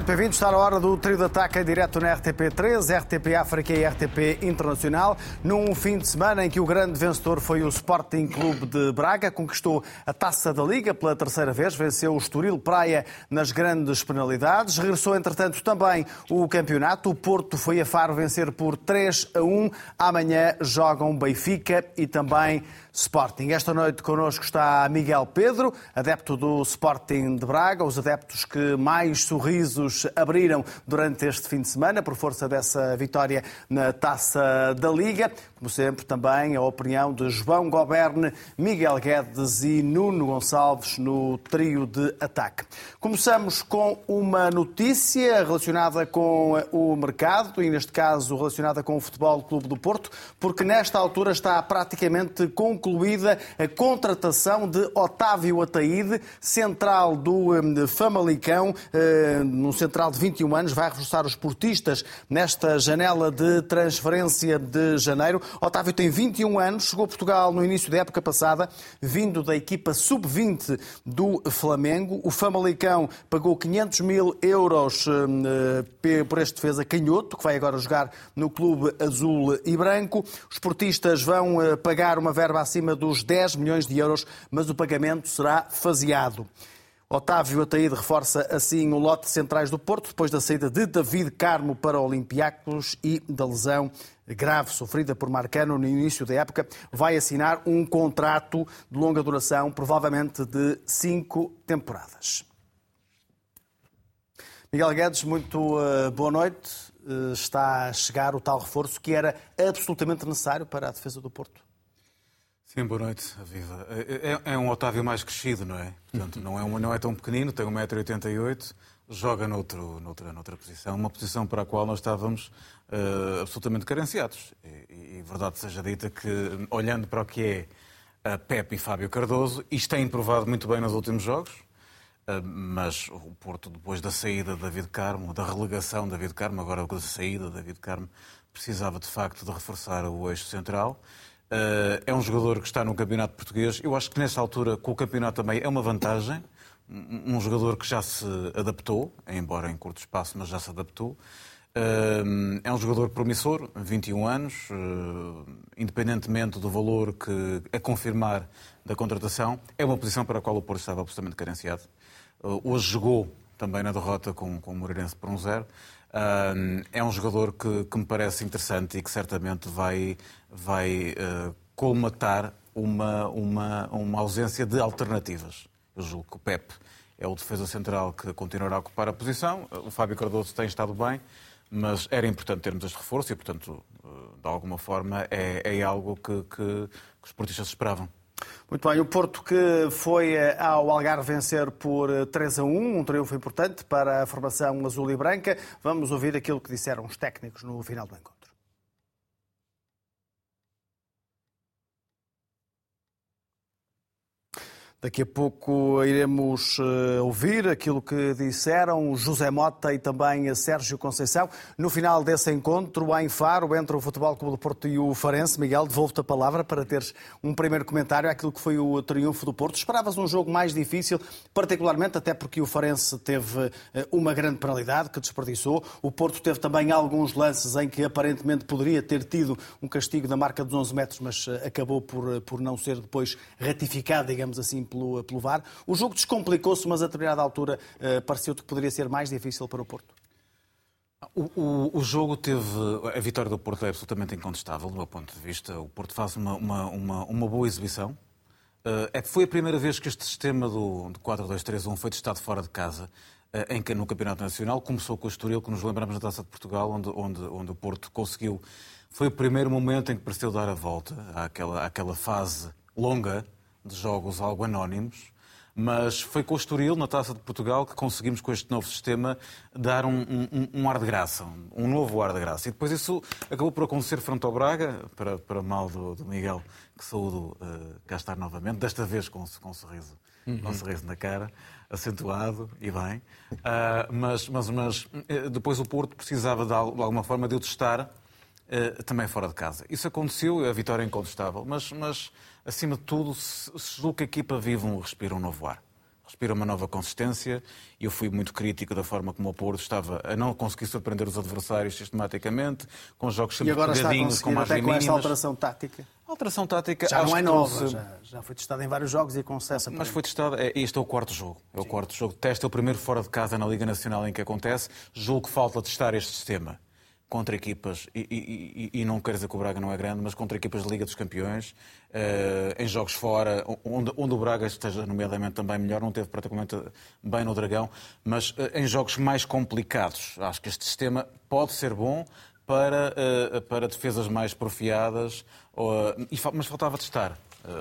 Noite, bem-vindos. Está na hora do trio de ataque direto na RTP3, RTP África e RTP Internacional. Num fim de semana em que o grande vencedor foi o Sporting Clube de Braga, conquistou a taça da Liga pela terceira vez, venceu o Estoril Praia nas grandes penalidades. Regressou, entretanto, também o campeonato. O Porto foi a Faro vencer por 3 a 1. Amanhã jogam Benfica e também Sporting. Esta noite connosco está Miguel Pedro, adepto do Sporting de Braga, os adeptos que mais sorrisos abriram durante este fim de semana por força dessa vitória na Taça da Liga. Como sempre, também a opinião de João Goberne, Miguel Guedes e Nuno Gonçalves no trio de ataque. Começamos com uma notícia relacionada com o mercado e, neste caso, relacionada com o Futebol Clube do Porto, porque nesta altura está praticamente concluída a contratação de Otávio Ataíde, central do hum, Famalicão, no central de 21 anos, vai reforçar os portistas nesta janela de transferência de janeiro. Otávio tem 21 anos, chegou a Portugal no início da época passada, vindo da equipa sub-20 do Flamengo. O Famalicão pagou 500 mil euros hum, eh, por este defesa canhoto, que vai agora jogar no clube azul e branco. Os portistas vão eh, pagar uma verba acima dos 10 milhões de euros, mas o pagamento será faseado. Otávio Ataíde reforça assim o lote de centrais do Porto, depois da saída de David Carmo para o Olympiacos e da lesão grave sofrida por Marcano no início da época, vai assinar um contrato de longa duração, provavelmente de cinco temporadas. Miguel Guedes, muito uh, boa noite. Uh, está a chegar o tal reforço que era absolutamente necessário para a defesa do Porto. Sim, boa noite, Viva. É, é, um Otávio mais crescido, não é? Portanto, não é, não é tão pequenino, tem 1,88m, joga noutro, noutra, noutra posição, uma posição para a qual nós estávamos uh, absolutamente carenciados. E, e, verdade seja dita que, olhando para o que é a Pepe e Fábio Cardoso, isto tem provado muito bem nos últimos jogos, uh, mas o Porto, depois da saída de David Carmo, da relegação de David Carmo, agora da saída de David Carmo, precisava de facto de reforçar o eixo central. Uh, é um jogador que está no campeonato português. Eu acho que nesta altura, com o campeonato também, é uma vantagem. Um jogador que já se adaptou, embora em curto espaço, mas já se adaptou. Uh, é um jogador promissor, 21 anos, uh, independentemente do valor que a confirmar da contratação, é uma posição para a qual o Porto estava absolutamente carenciado. hoje jogou também na derrota com, com o Moreirense por um zero. é um jogador que, que, me parece interessante e que certamente vai vai uh, colmatar uma, uma, uma ausência de alternativas. Eu julgo que o Pep é o defesa central que continuará a ocupar a posição. O Fábio Cardoso tem estado bem, mas era importante termos este reforço e, portanto, eh, de alguma forma, é, é algo que, que, que os portistas esperavam. Muito bem, o Porto que foi eh, ao Algarve vencer por 3 a 1, um triunfo importante para a formação azul e branca. Vamos ouvir aquilo que disseram os técnicos no final do encontro. Daqui a pouco iremos eh, ouvir aquilo que disseram José Mota e também Sérgio Conceição. No final desse encontro, em Faro, entre o Futebol Clube do Porto e o Farense, Miguel, devolvo-te a palavra para teres um primeiro comentário àquilo que foi o triunfo do Porto. Esperavas um jogo mais difícil, particularmente até porque o Farense teve eh, uma grande penalidade que desperdiçou. O Porto teve também alguns lances em que aparentemente poderia ter tido um castigo da marca dos 11 metros, mas eh, acabou por, por não ser depois ratificado, digamos assim, pelo, pelo VAR. O jogo descomplicou-se, mas a determinada altura uh, pareceu-te que poderia ser mais difícil para o Porto. O, o, o, jogo teve. A vitória do Porto é absolutamente incontestável, do meu ponto de vista. O Porto faz uma, uma, uma, uma boa exibição. Uh, é que foi a primeira vez que este sistema do, do 4-2-3-1 foi testado fora de casa, uh, em que no Campeonato Nacional. Começou com o Estoril, que nos lembramos da Taça de Portugal, onde, onde, onde o Porto conseguiu. Foi o primeiro momento em que pareceu dar a volta àquela, àquela fase longa de jogos algo anónimos, mas foi com o Estoril, na Taça de Portugal, que conseguimos, com este novo sistema, dar um, um, um, ar de graça, um novo ar de graça. E depois isso acabou por acontecer frente ao Braga, para, para mal do, do Miguel, que saúdo uh, cá estar novamente, desta vez com, com um sorriso, uhum. com um sorriso na cara, acentuado e bem. Uh, mas, mas, mas eh, depois o Porto precisava, de alguma forma, de o testar uh, também fora de casa. Isso aconteceu, a vitória é incontestável, mas, mas acima de tudo, se julgo que a equipa vive um respira um novo ar. respira uma nova consistência. Eu fui muito crítico da forma como o Porto estava a não conseguir surpreender os adversários sistematicamente, com jogos sempre e a com margem até com esta alteração tática? A alteração tática já não é nova, se... já, já, foi testada em vários jogos e com sucesso. Mas foi testada, é, este é o quarto jogo. É o Sim. quarto jogo. Testa o primeiro fora de casa na Liga Nacional em que acontece. Julgo que falta testar este sistema contra equipas, e, e, e, não quero dizer que o Braga não é grande, mas contra equipas de Liga dos Campeões, uh, em jogos fora, onde, onde, o Braga esteja nomeadamente também melhor, não teve praticamente bem no Dragão, mas uh, em jogos mais complicados. Acho que este sistema pode ser bom para, uh, para defesas mais profiadas, mas faltava testar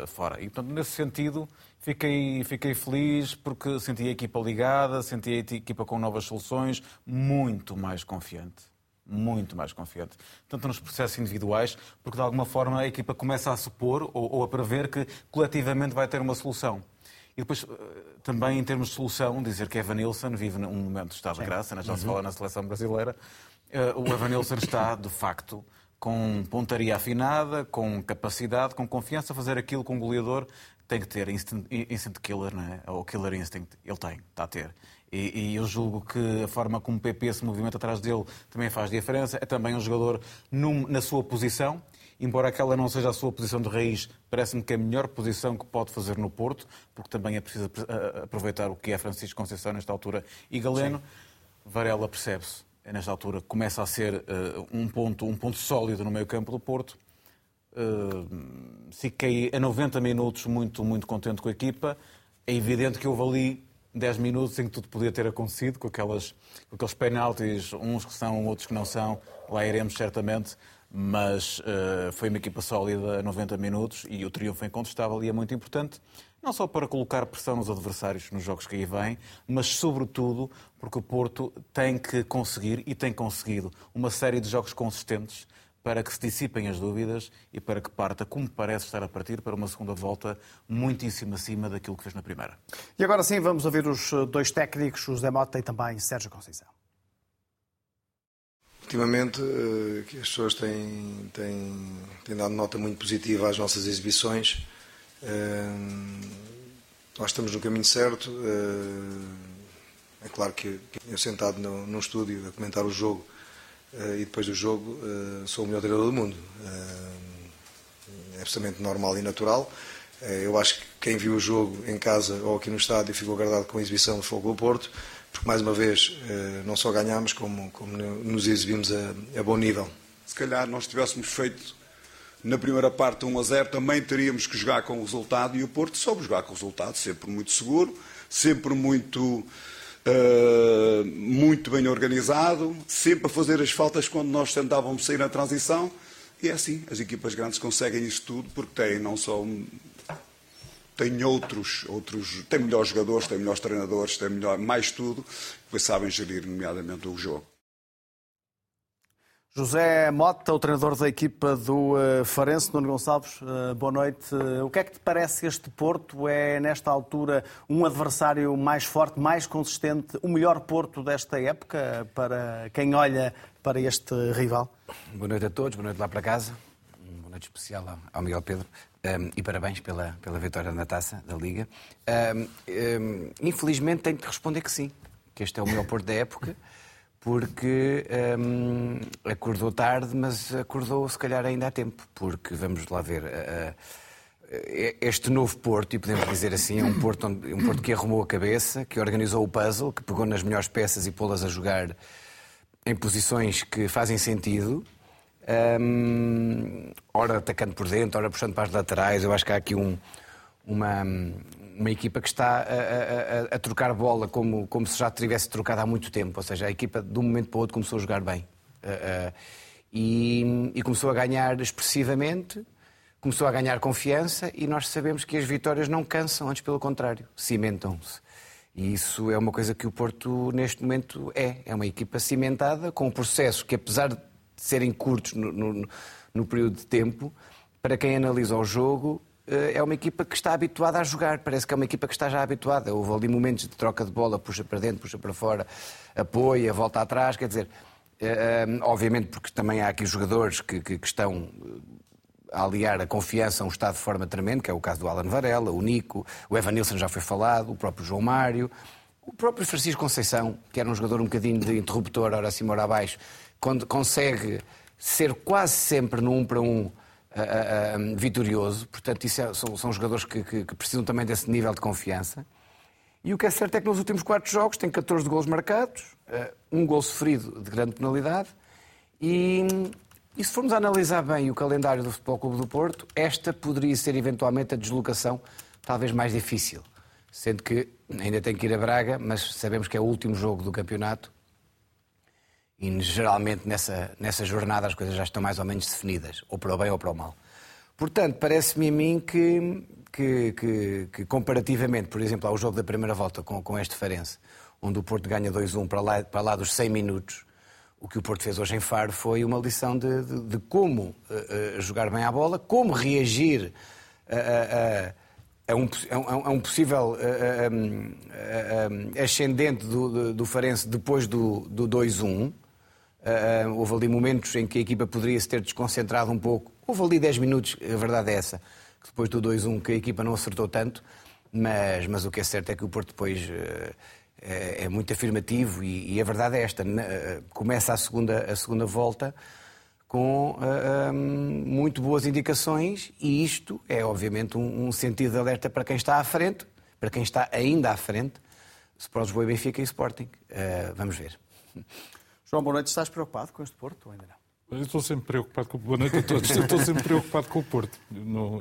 fora. E, portanto, nesse sentido, Fiquei, fiquei feliz porque senti a equipa ligada, senti a equipa com novas soluções, muito mais confiante muito mais confiante. Tanto nos processos individuais, porque de alguma forma a equipa começa a supor ou, ou a prever que coletivamente vai ter uma solução. E depois, eh, também em termos de solução, dizer que Evan Nilsson vive um momento de estado de graça, né? já se uhum. fala na seleção brasileira. Eh, o Evan Nilsson está, de facto, com pontaria afinada, com capacidade, com confiança a fazer aquilo que um goleador tem que ter. Instant, instant killer, não é? ou killer instinct, ele tem, está a ter. E, e, eu julgo que a forma como o PP se movimenta atrás dele também faz diferença. É também um jogador num, na sua posição, embora aquela não seja a sua posição de raiz, parece-me que é a melhor posição que pode fazer no Porto, porque também é preciso aproveitar o que é Francisco Conceição nesta altura e Galeno. Sim. Varela percebe-se, é nesta altura começa a ser uh, um, ponto, um ponto sólido no meio campo do Porto. Fiquei a 90 minutos muito, muito contente com a equipa. É evidente que houve ali 10 minutos em que tudo podia ter acontecido, com, aquelas, com aqueles penaltis, uns que são, outros que não são, lá iremos certamente, mas uh, foi uma equipa sólida a 90 minutos e o triunfo incontestável e é muito importante, não só para colocar pressão nos adversários nos jogos que aí vêm, mas sobretudo porque o Porto tem que conseguir, e tem conseguido, uma série de jogos consistentes para que se dissipem as dúvidas e para que parta, como parece estar a partir, para uma segunda volta muitíssimo acima daquilo que fez na primeira. E agora sim, vamos ouvir os eh, dois técnicos, José Mota e também Sérgio Conceição. Ultimamente, eh, as pessoas têm, têm, têm dado nota muito positiva às nossas exibições. Eh, nós estamos no caminho certo. É claro que eu sentado num estúdio a comentar o jogo, e depois do jogo eh, sou o melhor treinador do mundo. Eh, é absolutamente normal e natural. Eu acho que quem viu o jogo em casa ou aqui no estádio ficou agradado com a exibição do Fogo do Porto, porque mais uma vez não só ganhámos, como, como nos exibimos a, a bom nível. Se calhar nós tivéssemos feito na primeira parte 1 a 0, também teríamos que jogar com o resultado e o Porto soube jogar com o resultado, sempre muito seguro, sempre muito uh, muito bem organizado, sempre a fazer as faltas quando nós tentávamos sair na transição. E é assim, as equipas grandes conseguem isso tudo porque têm não só têm outros, outros, têm melhores jogadores, têm melhores treinadores, têm melhor, mais tudo, pois sabem gerir, nomeadamente, o jogo. José Mota, o treinador da equipa do uh, Farense, Nuno Gonçalves, uh, boa noite. Uh, o que é que te parece este Porto? É, nesta altura, um adversário mais forte, mais consistente, o melhor Porto desta época para quem olha para este rival? Boa noite a todos, boa noite lá para casa. Boa noite especial ao Miguel Pedro. Um, e parabéns pela, pela vitória na taça da Liga. Um, um, infelizmente tenho de responder que sim, que este é o melhor Porto da época porque hum, acordou tarde, mas acordou se calhar ainda há tempo, porque vamos lá ver. Este novo Porto, e podemos dizer assim, é um Porto, onde, um Porto que arrumou a cabeça, que organizou o puzzle, que pegou nas melhores peças e pô-las a jogar em posições que fazem sentido. Um, ora atacando por dentro, ora puxando para as laterais. Eu acho que há aqui um, uma, uma equipa que está a, a, a, trocar bola como, como se já tivesse trocado há muito tempo. Ou seja, a equipa de um momento para o outro começou a jogar bem. Uh, uh, e, e, começou a ganhar expressivamente, começou a ganhar confiança e nós sabemos que as vitórias não cansam, antes pelo contrário, cimentam-se. E isso é uma coisa que o Porto, neste momento, é. É uma equipa cimentada, com um processo que, apesar de serem curtos no, no, no período de tempo, para quem analisa o jogo, é uma equipa que está habituada a jogar. Parece que é uma equipa que está já habituada. Houve ali momentos de troca de bola, puxa para dentro, puxa para fora, apoia, volta atrás. Quer dizer, eh, eh, obviamente porque também há aqui jogadores que, que, que estão a aliar a confiança a um estado de forma tremendo, que é o caso do Alan Varela, o Nico, o Evan Nilsson já foi falado, o próprio João Mário, o próprio Francisco Conceição, que era um jogador um bocadinho de interruptor, ora acima, ora abaixo, quando consegue ser quase sempre no um para um uh, uh, vitorioso. Portanto, isso é, são, são, jogadores que, que, que, precisam também desse nível de confiança. E o que é certo é que nos últimos quatro jogos tem 14 gols marcados, um gol sofrido de grande penalidade. E, e se formos analisar bem o calendário do Futebol Clube do Porto, esta poderia ser eventualmente a deslocação talvez mais difícil. Sendo que ainda tem que ir a Braga, mas sabemos que é o último jogo do campeonato e geralmente nessa, nessa jornada as coisas já estão mais ou menos definidas, ou para o bem ou para o mal. Portanto, parece-me a mim que, que, que, que, comparativamente, por exemplo, ao jogo da primeira volta com, com este Farense, onde o Porto ganha 2-1 para lá, para lá dos 100 minutos, o que o Porto fez hoje em Faro foi uma lição de, de, de como uh, jogar bem à bola, como reagir a, a, um, a um, possível uh, ascendente do, do Farense depois do, do 2-1. Uh, houve ali momentos em que a equipa poderia se ter desconcentrado um pouco. Houve ali 10 minutos, a verdade é essa, que depois do 2-1 que a equipa não acertou tanto, mas, mas o que é certo é que o Porto depois uh, é, é, muito afirmativo e, e, a verdade é esta, uh, começa a segunda, a segunda volta com um, muito boas indicações e isto é obviamente um, um, sentido de alerta para quem está à frente, para quem está ainda à frente, Sport Lisboa e Benfica e Sporting. vamos ver. João, boa noite. Estás preocupado com este Porto ou ainda não? Eu estou sempre preocupado com o Boa noite a todos. Eu estou sempre preocupado com o Porto.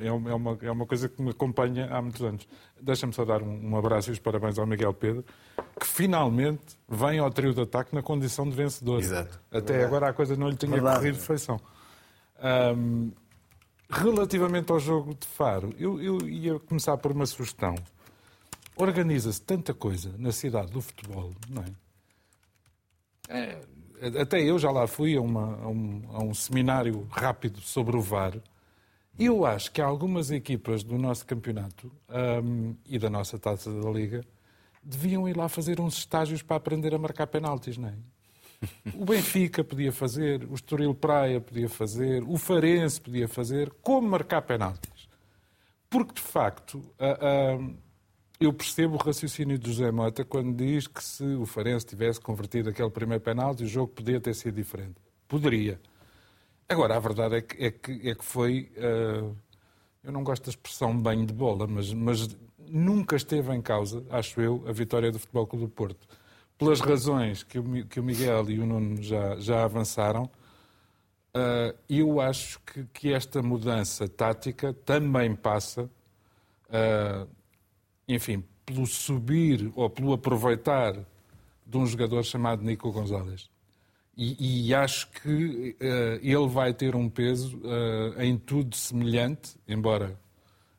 É uma, é uma coisa que me acompanha há muitos anos. Deixa-me só dar um, um, abraço e os parabéns ao Miguel Pedro, que finalmente vem ao trio de ataque na condição de vencedor. Exato. Até Verdade. agora a coisa não lhe tinha Verdade. corrido de feição. Um, relativamente ao jogo de Faro, eu, eu ia começar por uma sugestão. Organiza-se tanta coisa na cidade do futebol, não é? É, até eu já lá fui a, uma, a, um, a, um, seminário rápido sobre o VAR. E eu acho que algumas equipas do nosso campeonato um, e da nossa taça da Liga deviam ir lá fazer uns estágios para aprender a marcar penaltis, não é? O Benfica podia fazer, o Estoril Praia podia fazer, o Farense podia fazer, como marcar penaltis. Porque, de facto, eu percebo o raciocínio de José Mota quando diz que se o Farense tivesse convertido aquele primeiro penalti, o jogo podia ter sido diferente. Poderia. Agora, a verdade é que, é que, é que foi. Uh, eu não gosto da expressão banho de bola, mas, mas nunca esteve em causa, acho eu, a vitória do Futebol Clube do Porto. Pelas razões que o, que o Miguel e o Nuno já, já avançaram, uh, eu acho que, que esta mudança tática também passa. Uh, enfim, pelo subir ou pelo aproveitar de um jogador chamado Nico Gonzalez. E, e acho que uh, ele vai ter um peso uh, em tudo semelhante, embora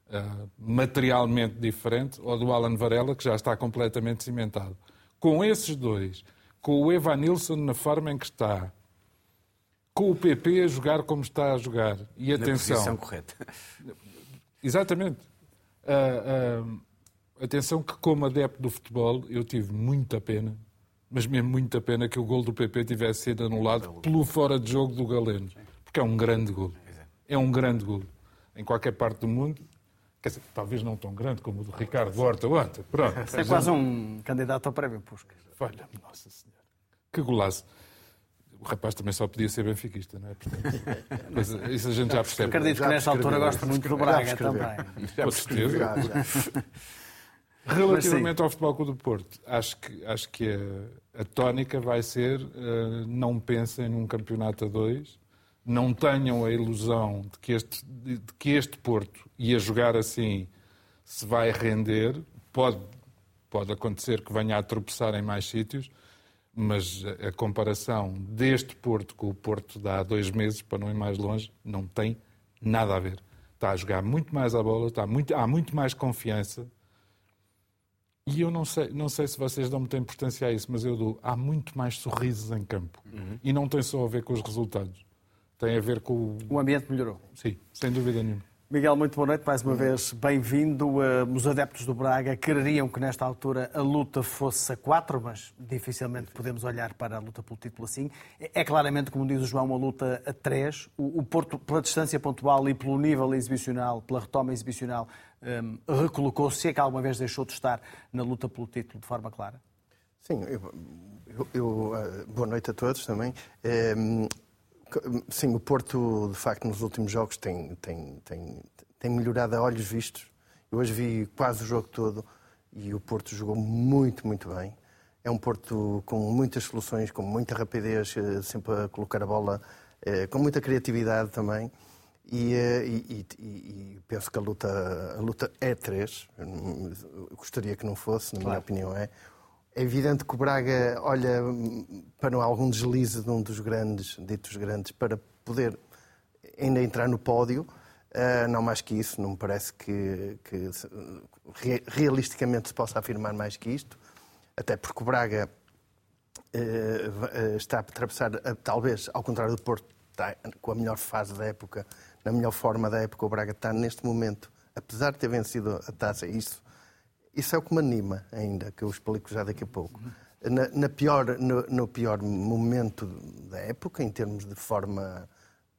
uh, materialmente diferente, ao do Alan Varela, que já está completamente cimentado. Com esses dois, com o Evan Nilsson na forma em que está, com o PP a jogar como está a jogar, e atenção. Na posição correta. Exatamente. Uh, Atenção que, como adepto do futebol, eu tive muita pena, mas mesmo muita pena que o gol do PP tivesse sido anulado pelo fora de jogo do Galeno. Porque é um grande gol. É um grande gol. Em qualquer parte do mundo, Quer dizer, talvez não tão grande como o do Ricardo Horta ontem. Pronto. É quase um candidato ao prémio Puskas. Olha, nossa senhora. Que golaço. O rapaz também só podia ser benfiquista, não é? Portanto, isso a gente já percebe. Acredito que nesta altura gosta muito do Braga também. Já percebeu. Relativamente ao Futebol Clube do Porto, acho que, acho que a, a tónica vai ser uh, não pensem num campeonato a dois, não tenham a ilusão de que, este, de, que este Porto, e a jogar assim, se vai render. Pode, pode acontecer que venha a tropeçar em mais sítios, mas a, a comparação deste Porto com o Porto de há dois meses, para não ir mais longe, não tem nada a ver. Está a jogar muito mais a bola, está muito, há muito mais confiança, e eu não sei, não sei se vocês dão muita importância a isso, mas eu dou. Há muito mais sorrisos em campo. Uhum. E não tem só a ver com os resultados. Tem a ver com. O ambiente melhorou. Sim, sem dúvida nenhuma. Miguel, muito boa noite. Mais uma vez, bem-vindo. Eh, os adeptos do Braga quereriam que, nesta altura, a luta fosse a quatro, mas dificilmente podemos olhar para a luta pelo título assim. É claramente, como diz o João, uma luta a três. O Porto, pela distância pontual e pelo nível exibicional, pela retoma exibicional, um, recolocou-se, é que alguma vez deixou de estar na luta pelo título de forma clara? Sim, eu, eu, eu eh, boa noite a todos também. Sim, o Porto, de facto, nos últimos jogos tem, tem, tem, tem melhorado a olhos vistos. Eu hoje vi quase o jogo todo e o Porto jogou muito, muito bem. É um Porto com muitas soluções, com muita rapidez, eh, sempre a colocar a bola, eh, com muita criatividade também. E, eh, e, e, e penso que a luta, a luta é três. Eu gostaria que não fosse, na minha claro. opinião é. É evidente que o Braga olha para algum deslize de um dos grandes, ditos grandes, para poder ainda entrar no pódio. Uh, não mais que isso, não me parece que, que realisticamente se possa afirmar mais que isto, até porque o Braga uh, está a atravessar, uh, talvez, ao contrário do Porto, está com a melhor fase da época, na melhor forma da época, o Braga está neste momento, apesar de ter vencido a taça, isso isso é o que me anima ainda, que eu explico já daqui a pouco. Na, na pior, no, no, pior momento da época, em termos de forma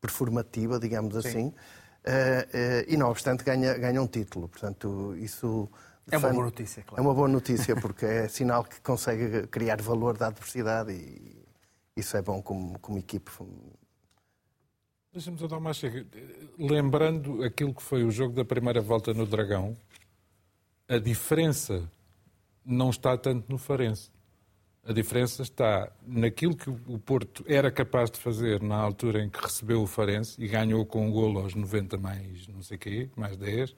performativa, digamos Sim. assim, uh, uh, e não obstante ganha, ganha um título. Portanto, isso... É uma boa notícia, claro. É uma boa notícia, porque é sinal que consegue criar valor da adversidade e isso é bom como, como equipe. Deixa-me só dar uma chega. Lembrando aquilo que foi o jogo da primeira volta no Dragão, a diferença não está tanto no Farense. A diferença está naquilo que o Porto era capaz de fazer na altura em que recebeu o Farense e ganhou com um golo aos 90 mais não sei quê, mais 10,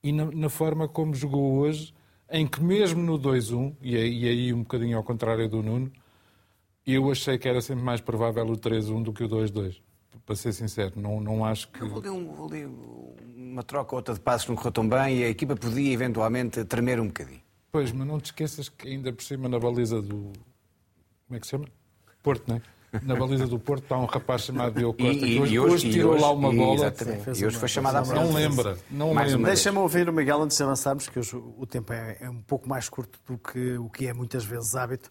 e na, na forma como jogou hoje, em que mesmo no 2-1, e, e aí um bocadinho ao contrário do Nuno, eu achei que era sempre mais provável o 3-1 do que o 2-2 para ser sincero. Não, não acho que. Eu um, uma troca ou outra de passos não correu tão bem e a equipa podia eventualmente tremer um bocadinho. Pois, mas não te esqueças que ainda por cima na baliza do. Como é que se chama? Porto, não é? Na baliza do Porto está um rapaz chamado Diogo Costa, e, que hoje, hoje tirou hoje, lá uma bola. E hoje foi chamado à Não lembra. Não lembra. Deixa-me ouvir o Miguel antes de avançarmos, que hoje o tempo é, é, um pouco mais curto do que o que é muitas vezes hábito,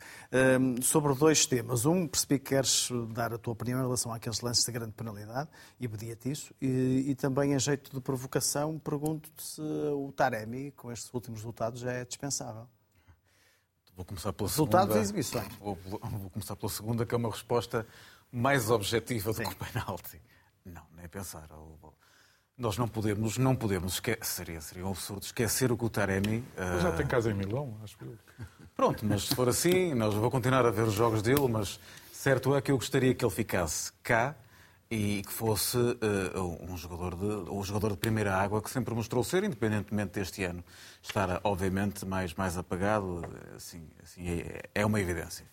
um, sobre dois temas. Um, percebi que queres dar a tua opinião em relação àqueles lances de grande penalidade, e pedia-te isso, e, e, também em jeito de provocação, pergunto-te se o Taremi, com estes últimos resultados, já é dispensável. Vou começar pela Resultados segunda. e exibições. Vou, vou, começar pela segunda, que é uma resposta mais objetiva do Sim. que o penalti. Não, nem pensar. Nós não podemos, não podemos esquecer, seria, seria um absurdo esquecer o que o Taremi. Mas já uh... tem casa em Milão, acho eu. Pronto, mas se for assim, nós vou continuar a ver os jogos dele, mas certo é que eu gostaria que ele ficasse cá e que fosse uh, um jogador de um jogador de primeira água que sempre mostrou ser, independentemente deste ano estar obviamente mais mais apagado, assim, assim é, é uma evidência.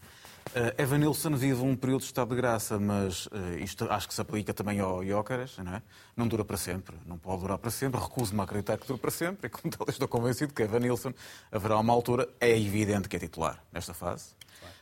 Uh, Evan Nilsson vive um período de estado de graça, mas uh, isto acho que se aplica também ao Jócaras, não é? Não dura para sempre, não pode durar para sempre, recuso-me a acreditar que dura para sempre, e como tal estou convencido que Evan Nilsson haverá uma altura, é evidente que é titular nesta fase,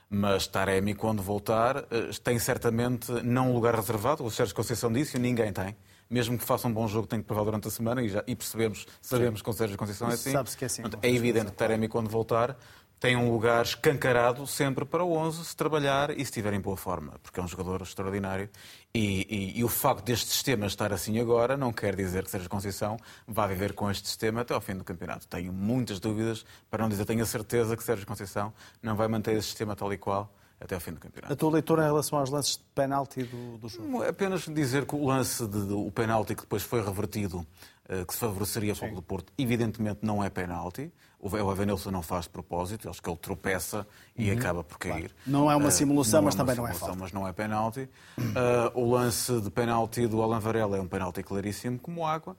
mas Taremi, quando voltar, eh, tem certamente não um lugar reservado. O Sérgio Conceição disse e ninguém tem. Mesmo que faça um bom jogo, tem que provar durante a semana e, já, e percebemos, sabemos que o Sérgio Conceição é assim. Sabe-se que é assim. é evidente que Taremi, quando voltar, tem um lugar escancarado sempre para o 11 se trabalhar e se estiver em boa forma, porque é um jogador extraordinário. E, e, e, o facto deste sistema estar assim agora não quer dizer que Sérgio Conceição vá viver com este sistema até ao fim do campeonato. Tenho muitas dúvidas, para não dizer tenho a certeza que Sérgio Conceição não vai manter esse sistema tal e qual até ao fim do campeonato. A tua leitura em relação aos lances de penalti do, do jogo? Apenas dizer que o lance de, o penalti que depois foi revertido, uh, que se favoreceria o do Porto, evidentemente não é penalti. O Evanilson não faz de propósito, acho que ele tropeça e uhum. acaba por cair. Claro. Não é uma eh, simulação, uh, mas é também não é falta. Mas não é penalti. Uh, o lance de penalti do Alan Varela é um penalti claríssimo como água.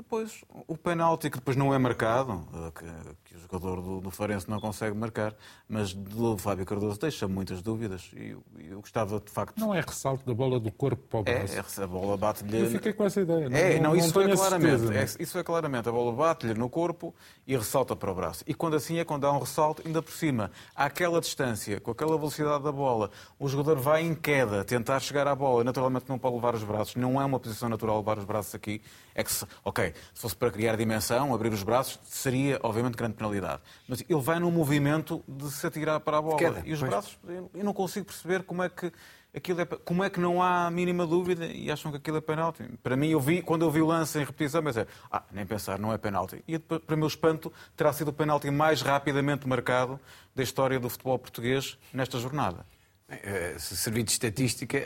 Depois, o penalti que depois não é marcado, eh, que, que o jogador do, do Farense não consegue marcar, mas do Fábio Cardoso deixa muitas dúvidas e eu, eu, gostava de facto. Não é ressalto da bola do corpo para o é, braço. É, a bola bate-lhe. Eu fiquei com essa ideia. Não, é, não, não isso, é claramente, é, isso é claramente. A bola bate-lhe no corpo e ressalta para o braço. E quando assim é, quando há um ressalto, ainda por cima, àquela distância, com aquela velocidade da bola, o jogador vai em queda tentar chegar à bola, naturalmente não pode levar os braços, não é uma posição natural levar os braços aqui É que, se, ok, se fosse para criar dimensão, abrir os braços, seria, obviamente, grande penalidade. Mas ele vai num movimento de se atirar para a bola. Queda, e os pois. braços, eu não consigo perceber como é que. Aquilo é, como é que não há a mínima dúvida e acham que aquilo é penalti? Para mim, eu vi, quando eu vi o lance em repetição, pensei, ah, nem pensar, não é penalti. E para meu espanto, terá sido o penalti mais rapidamente marcado da história do futebol português nesta jornada. Eh, Se servir de estatística,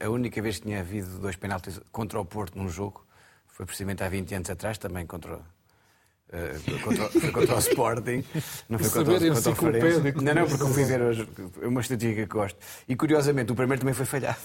a única vez que tinha havido dois penaltis contra o Porto num jogo foi precisamente há 20 anos atrás, também contra, eh, contra, o- foi contra o Sporting. Não foi contra, o- contra o Farense. Não, não, porque eu fui ver hoje é uma estatística que gosto. E curiosamente, o primeiro também foi falhado.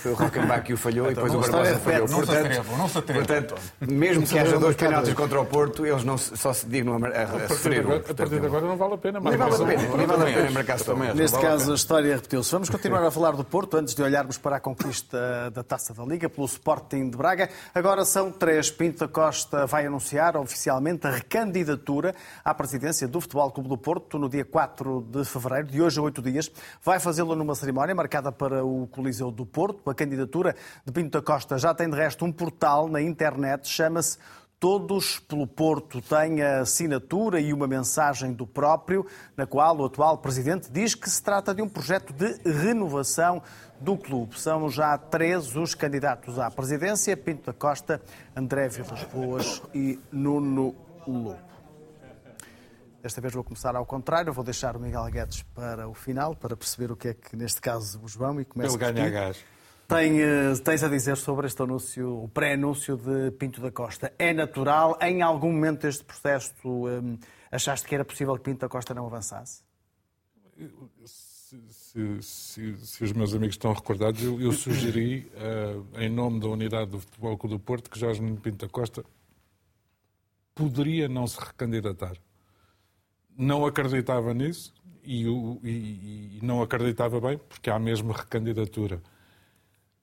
Foi o Rockenbach que o falhou e depois o não se Barbosa falhou. não se atrevam, não se atrevam. portanto, mesmo que haja dois penaltis contra o Porto, eles não se- só se dignam a, a, a A partir, de sofrer um. agora, a Portanto, partir de agora não vale a pena. Nem vale a pena, nem vale a pena marcar só. Neste caso, a história repetiu-se. Vamos continuar a falar do Porto antes de olharmos para a conquista da Taça da Liga pelo Sporting de Braga. Agora são três. Pinto da Costa vai anunciar oficialmente a recandidatura à presidência do Futebol Clube do Porto no dia 4 de fevereiro, de hoje a oito dias. Vai fazê-lo numa cerimónia marcada para o Coliseu do Porto. A candidatura de Pinto da Costa já tem, de resto, um portal na internet, chama-se Todos pelo Porto têm a assinatura e uma mensagem do próprio, na qual o atual presidente diz que se trata de um projeto de renovação do clube. São já três os candidatos à presidência: Pinto da Costa, André Vilas Boas e Nuno Lobo. Desta vez vou começar ao contrário, vou deixar o Miguel Guedes para o final, para perceber o que é que neste caso os vão e começo Ele ganha gás. Tem, eh, tens a dizer sobre este anúncio, o pré-anúncio de Pinto da Costa. É natural? Em algum momento deste processo tu eh, achaste que era possível que Pinto da Costa não avançasse? Se, se- se- se os meus amigos estão recordados, eu, eu sugeri, eh, em nome da unidade do Futebol Clube do Porto, que Jorge Pinto da Costa poderia não se recandidatar. Não acreditava nisso e, e- e não acreditava bem, porque há mesmo recandidatura.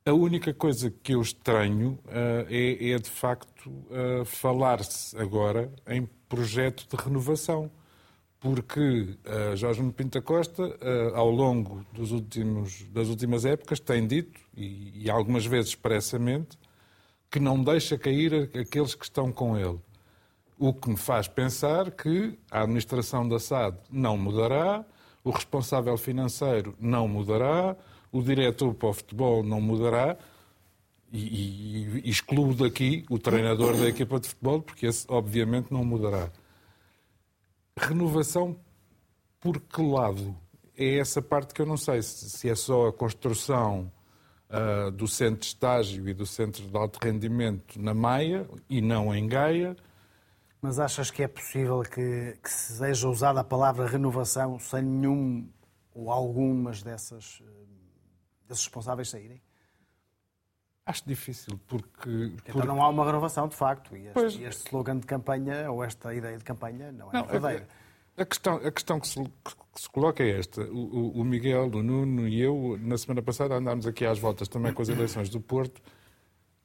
A única coisa que eu estranho eh, é, é, de facto, eh, falar-se agora em projeto de renovação. Porque eh, Jorge Pinto Costa, eh, ao longo últimos, das últimas épocas, tem dito, e, e algumas vezes expressamente, que não deixa cair aqueles que estão com ele. O que me faz pensar que a administração da SAD não mudará, o responsável financeiro não mudará, o diretor para o futebol não mudará, e, e- e excluo daqui o treinador da equipa de futebol, porque esse obviamente não mudará. Renovação por que lado? É essa parte que eu não sei, se é só a construção ah, do centro de estágio e do centro de alto rendimento na Maia e não em Gaia. Mas achas que é possível que, que seja usada a palavra renovação sem nenhum ou algumas dessas, eh, desses responsáveis saírem? Acho difícil, porque. Então não há uma renovação, de facto. E este, Pois. este slogan de campanha, ou esta ideia de campanha, não é Não, verdadeira. a, a questão, a questão que, se, que se coloca é esta. O, o- Miguel, o Nuno e eu, na semana passada, andámos aqui às voltas também com as eleições do Porto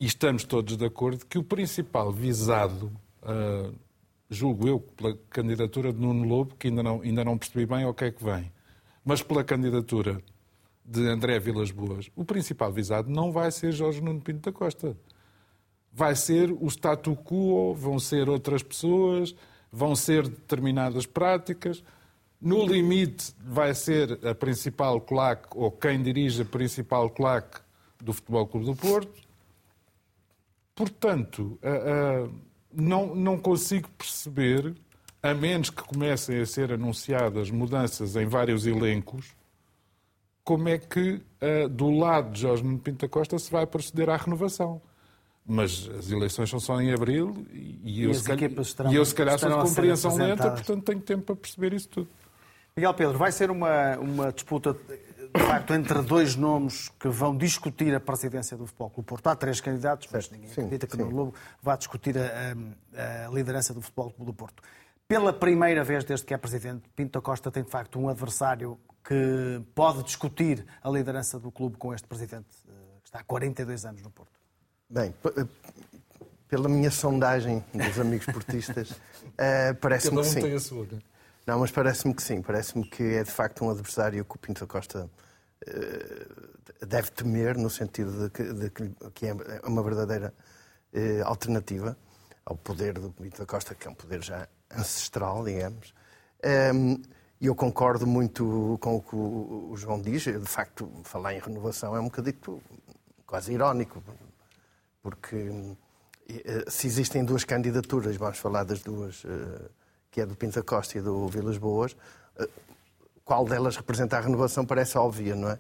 e estamos todos de acordo que o principal visado, ah, julgo eu, pela candidatura de Nuno Lobo, que ainda não, ainda não percebi bem ao que é que vem, mas pela candidatura de André Vilas Boas, o principal visado não vai ser Jorge Nuno Pinto da Costa vai ser o statu quo, vão ser outras pessoas, vão ser determinadas práticas. No limite, vai ser a principal claque, ou quem dirige a principal claque do Futebol Clube do Porto. Portanto, ah, não, não consigo perceber, a menos que comecem a ser anunciadas mudanças em vários elencos, como é que ah, do lado de Jorge Nuno Pinto da Costa se vai proceder à renovação. Mas as eleições são só em abril e, e eu, se calhar, estarão- e eu, se calhar, sou de compreensão lenta, portanto tenho tempo para perceber isso tudo. Miguel Pedro, vai ser uma, uma disputa, facto, entre dois nomes que vão discutir a presidência do Futebol Clube Porto. Há três candidatos, mas ninguém Sim, acredita que sim. no Lobo vá discutir a, a- liderança do Futebol Clube do Porto. Pela primeira vez desde que é presidente, Pinto da Costa tem, de facto, um adversário que pode discutir a liderança do clube com este presidente, eh, que está há 42 anos no Porto. Bem, eh, pela minha sondagem dos amigos portistas, eh, parece-me que sim. a sua. né? Não, mas parece-me que sim. Parece-me que é de facto um adversário que o Pinto da Costa deve temer, no sentido de que, de que- é uma verdadeira eh, alternativa ao poder do Pinto da Costa, que é um poder já ancestral, digamos. Um, e eu concordo muito com o que o João diz. De facto, falar em renovação é um bocadito quase irónico, porque eh, se existem duas candidaturas, vamos falar das duas, eh, que é do Pinta Costa e do Vilas Boas, eh, qual delas representa a renovação parece óbvia, não é?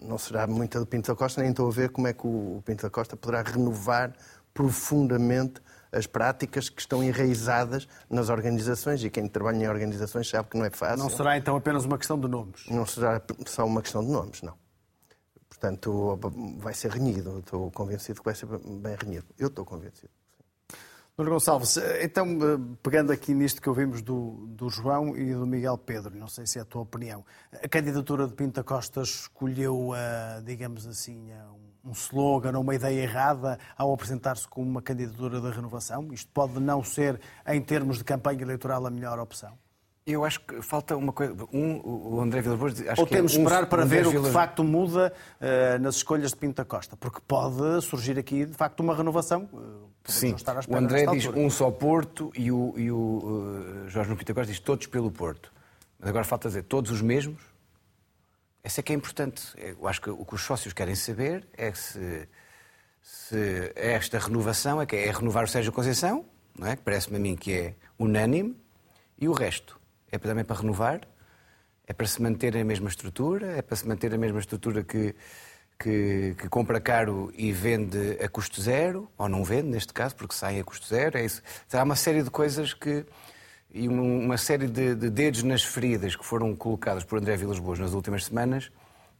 Não será muita do Pinta Costa, nem estou a ver como é que o Pinta Costa poderá renovar profundamente as práticas que estão enraizadas nas organizações e quem trabalha em organizações sabe que não é fácil. Não será então apenas uma questão de nomes? Não será só uma questão de nomes, não. Portanto, vai ser renhido. Estou convencido que vai ser bem renhido. Eu estou convencido. Nuno Gonçalves, então, pegando aqui nisto que ouvimos do, do João e do Miguel Pedro, não sei se é a tua opinião, a candidatura de Pinta Costa escolheu, digamos assim, um slogan ou uma ideia errada ao apresentar-se como uma candidatura da renovação? Isto pode não ser, em termos de campanha eleitoral, a melhor opção? Eu acho que falta uma coisa. Um, o André Vilas Boas. Ou temos de é esperar um, para ver o que de facto muda uh, nas escolhas de Pinta Costa, porque pode surgir aqui de facto uma renovação. Uh, Sim, o André diz altura. um só Porto e o, e o uh, Jorge Pinta Costa diz todos pelo Porto. Mas agora falta dizer todos os mesmos. Essa é que é importante. Eu acho que o que os sócios querem saber é se, se esta renovação é, que é renovar o Sérgio Conceição, não é? que parece-me a mim que é unânime, e o resto é também para renovar, é para se manter a mesma estrutura, é para se manter a mesma estrutura que, que, que, compra caro e vende a custo zero, ou não vende, neste caso, porque sai a custo zero. É isso. Há uma série de coisas que. e uma série de, de dedos nas feridas que foram colocados por André Vilas Boas nas últimas semanas,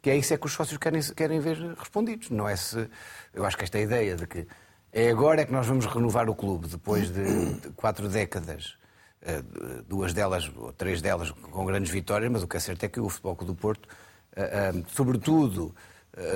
que é isso é que os sócios querem, querem ver respondidos. Não é se. Eu acho que esta ideia de que é agora é que nós vamos renovar o clube, depois de, de quatro décadas duas delas, ou três delas, com grandes vitórias, mas o que é certo é que o Futebol Clube do Porto, eh, eh, sobretudo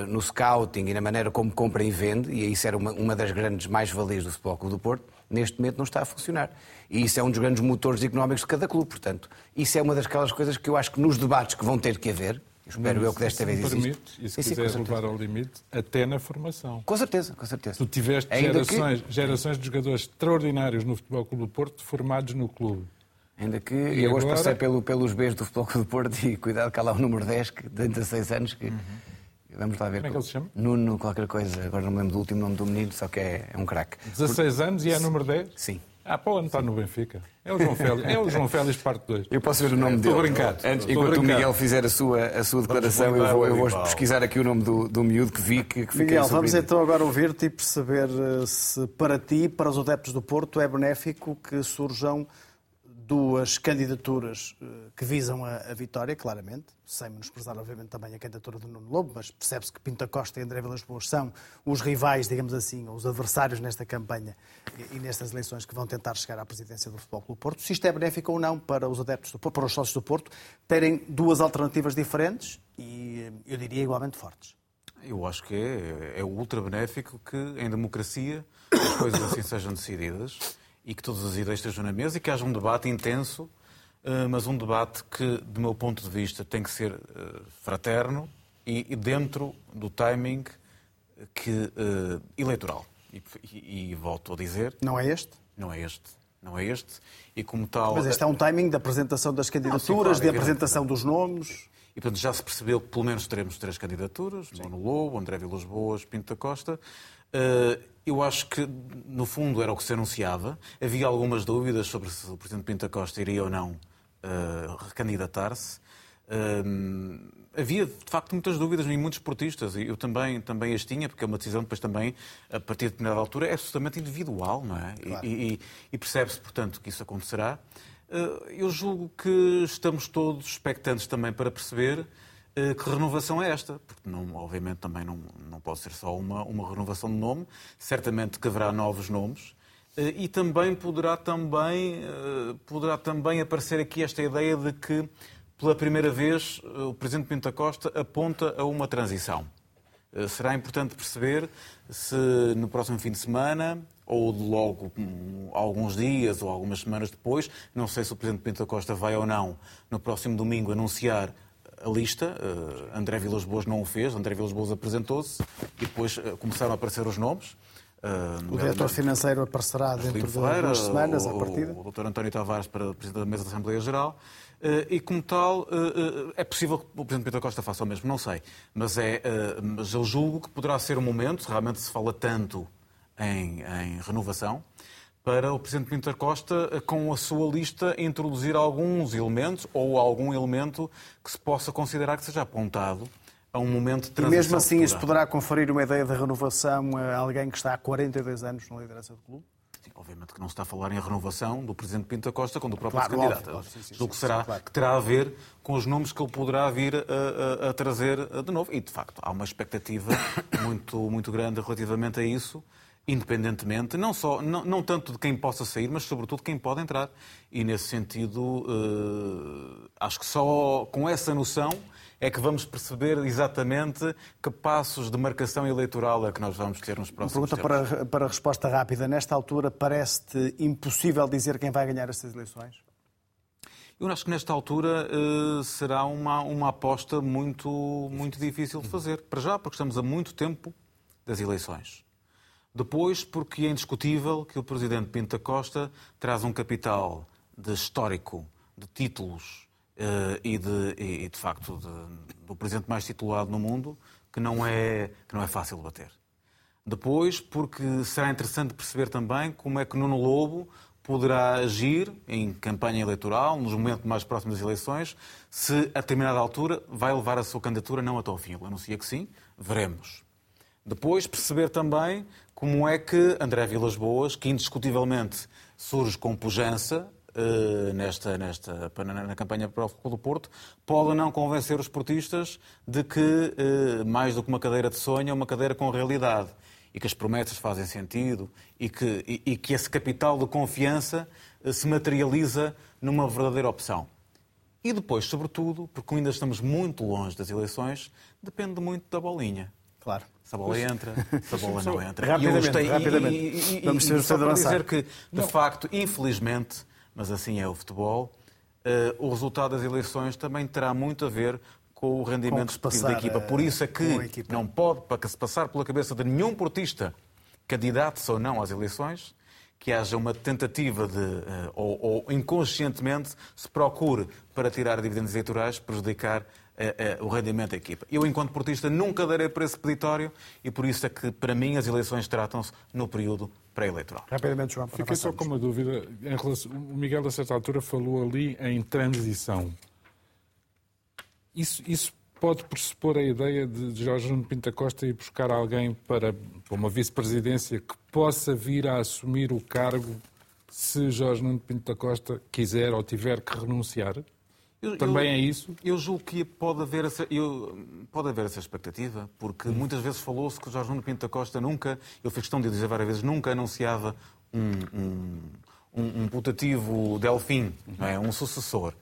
no scouting e na maneira como compra e vende, e isso era uma, das grandes mais-valias do Futebol Clube do Porto, neste momento não está a funcionar. E isso é um dos grandes motores económicos de cada clube. Portanto, isso é uma daquelas coisas que eu acho que nos debates que vão ter que haver, Espero eu que desta vez existe. Permite, e se quiser levar ao limite, até na formação. Com certeza, com certeza. Tu tiveste gerações, que... gerações de jogadores extraordinários no Futebol Clube do Porto formados no clube. Ainda que e eu hoje passei pelo, pelos Bs do Futebol Clube do Porto e cuidado que há lá o número 10, que tem 16 anos, que... Uhum. Vamos lá ver. Como é que ele se chama? Nuno, qualquer coisa. Agora não me lembro do último nome do menino, só que é, é um craque. 16 Por... anos e é número 10? Sim. Ah, para o ano está no Benfica. É o João Félix. É o João Félix, parte 2. Eu posso ver o nome dele. Estou brincar. Antes, enquanto o Miguel fizer a sua, a sua declaração, eu vou, eu vou pesquisar aqui o nome do, do miúdo que vi. Que, que Miguel, vamos então agora ouvir-te e perceber eh, se para ti, para os adeptos do Porto, é benéfico que surjam duas candidaturas eh, que visam a, a, vitória, claramente, sem menosprezar, obviamente, também a candidatura do Nuno Lobo, mas percebe-se que Pinta Costa e André Vilas Boas são os rivais, digamos assim, os adversários nesta campanha e, e, nestas eleições que vão tentar chegar à presidência do Futebol Clube Porto. Se isto é benéfico ou não para os adeptos do Porto, para os sócios do Porto, terem duas alternativas diferentes e, eu diria, igualmente fortes. Eu acho que é, é ultra benéfico que, em democracia, as coisas assim sejam decididas e que todas as ideias estejam na mesa e que haja um debate intenso, eh, mas um debate que, do meu ponto de vista, tem que ser eh, fraterno e dentro do timing que, uh, eleitoral. E, e, e, volto a dizer. Não é este? Não é este. Não é este. E como tal. Mas este é um timing da apresentação das candidaturas, não, de apresentação dos nomes. E, portanto, já se percebeu que pelo menos teremos três candidaturas: Nuno Lobo, André Vilas Boas, Pinto da Costa. Uh, eu acho que, no fundo, era o que se anunciava. Havia algumas dúvidas sobre se o Presidente Pinta Costa iria ou não uh, recandidatar-se. Uh, havia, de facto, muitas dúvidas em muitos portistas. E eu também, também as tinha, porque é uma decisão, depois também, a partir de determinada altura, é absolutamente individual, não é? Claro. E, e, e percebe-se, portanto, que isso acontecerá. Eu julgo que estamos todos expectantes também para perceber eh, que renovação é esta? Porque, não, obviamente, também não, não pode ser só uma, uma renovação de nome. Certamente que haverá novos nomes. Eh, e também poderá também, eh, poderá também aparecer aqui esta ideia de que, pela primeira vez, o Presidente Pinto da Costa aponta a uma transição. Será importante perceber se no próximo fim de semana, ou logo hum, alguns dias ou algumas semanas depois, não sei se o Presidente Pinto da Costa vai ou não, no próximo domingo, anunciar a lista. Uh, André Vilas Boas não o fez, André Vilas Boas apresentou-se e depois uh, começaram a aparecer os nomes. Uh, o diretor financeiro aparecerá dentro de duas semanas, à partida? O, o Dr. António Tavares para Presidente da Mesa da Assembleia Geral. Uh, e como tal, uh, é possível que o Presidente Pedro Costa faça o mesmo, não sei. Mas, é, mas eu julgo que poderá ser um momento, realmente se fala tanto em, em renovação, para o Presidente Pinto Costa, com a sua lista, introduzir alguns elementos ou algum elemento que se possa considerar que seja apontado a um momento de transição. E mesmo assim futura. isso poderá conferir uma ideia de renovação a alguém que está há 42 anos na liderança do clube? Sim, obviamente que não se está a falar em renovação do Presidente Pinto Costa com o próprio claro, candidato. Óbvio, sim, sim, Julgo que, será, claro. que terá a ver com os nomes que ele poderá vir a, a, a trazer de novo. E, de facto, há uma expectativa muito, muito grande relativamente a isso independentemente, não, só, não, não, tanto de quem possa sair, mas sobretudo de quem pode entrar. E nesse sentido, uh, acho que só com essa noção é que vamos perceber exatamente que passos de marcação eleitoral é que nós vamos ter nos próximos Pergunta para, para resposta rápida. Nesta altura, parece-te impossível dizer quem vai ganhar estas eleições? Eu acho que nesta altura uh, será uma, uma aposta muito, muito difícil de fazer. Para já, porque estamos a muito tempo das eleições. Depois, porque é indiscutível que o Presidente Pinto Costa traz um capital de histórico, de títulos uh, e, de, e, de facto, de, do Presidente mais titulado no mundo, que não é, que não é fácil de bater. Depois, porque será interessante perceber também como é que Nuno Lobo poderá agir em campanha eleitoral, nos momentos mais próximos das eleições, se a determinada altura vai levar a sua candidatura não até ao fim. Ele anuncia que sim, veremos. Depois, perceber também como é que André Vilas Boas, que indiscutivelmente surge com pujança uh, nesta, nesta, na, campanha para o Futebol do Porto, pode não convencer os portistas de que, uh, mais do que uma cadeira de sonho, é uma cadeira com realidade e que as promessas fazem sentido e que, e, e que esse capital de confiança uh, se materializa numa verdadeira opção. E depois, sobretudo, porque ainda estamos muito longe das eleições, depende muito da bolinha. Claro. A bola entra, a bola não entra. Rapidamente, e rapidamente. E, e, Vamos ter só para dizer que, de não. facto, infelizmente, mas assim é o futebol, uh, o resultado das eleições também terá muito a ver com o rendimento esportivo da equipa. Por isso é que não pode, para que se passar pela cabeça de nenhum portista, candidato ou não às eleições, que haja uma tentativa de, uh, ou, ou, inconscientemente, se procure, para tirar dividendos eleitorais, prejudicar o rendimento da equipa. Eu, enquanto portista, nunca darei para esse peditório e por isso é que, para mim, as eleições tratam-se no período pré-eleitoral. Rapidamente, João, Fiquei só com uma dúvida. Relação... O Miguel, a certa altura, falou ali em transição. Isso, isso pode pressupor a ideia de Jorge Nuno Pinta Costa ir buscar alguém para, para uma vice-presidência que possa vir a assumir o cargo se Jorge Nuno Pinta Costa quiser ou tiver que renunciar? Eu, Também eu, é isso? Eu julgo que pode haver essa, eu, pode haver essa expectativa, porque hum. muitas vezes falou-se que o Jorge Nuno Pinto da Costa nunca, eu fiz questão de dizer várias vezes, nunca anunciava um, um, um, um putativo Delfim, não é? um sucessor.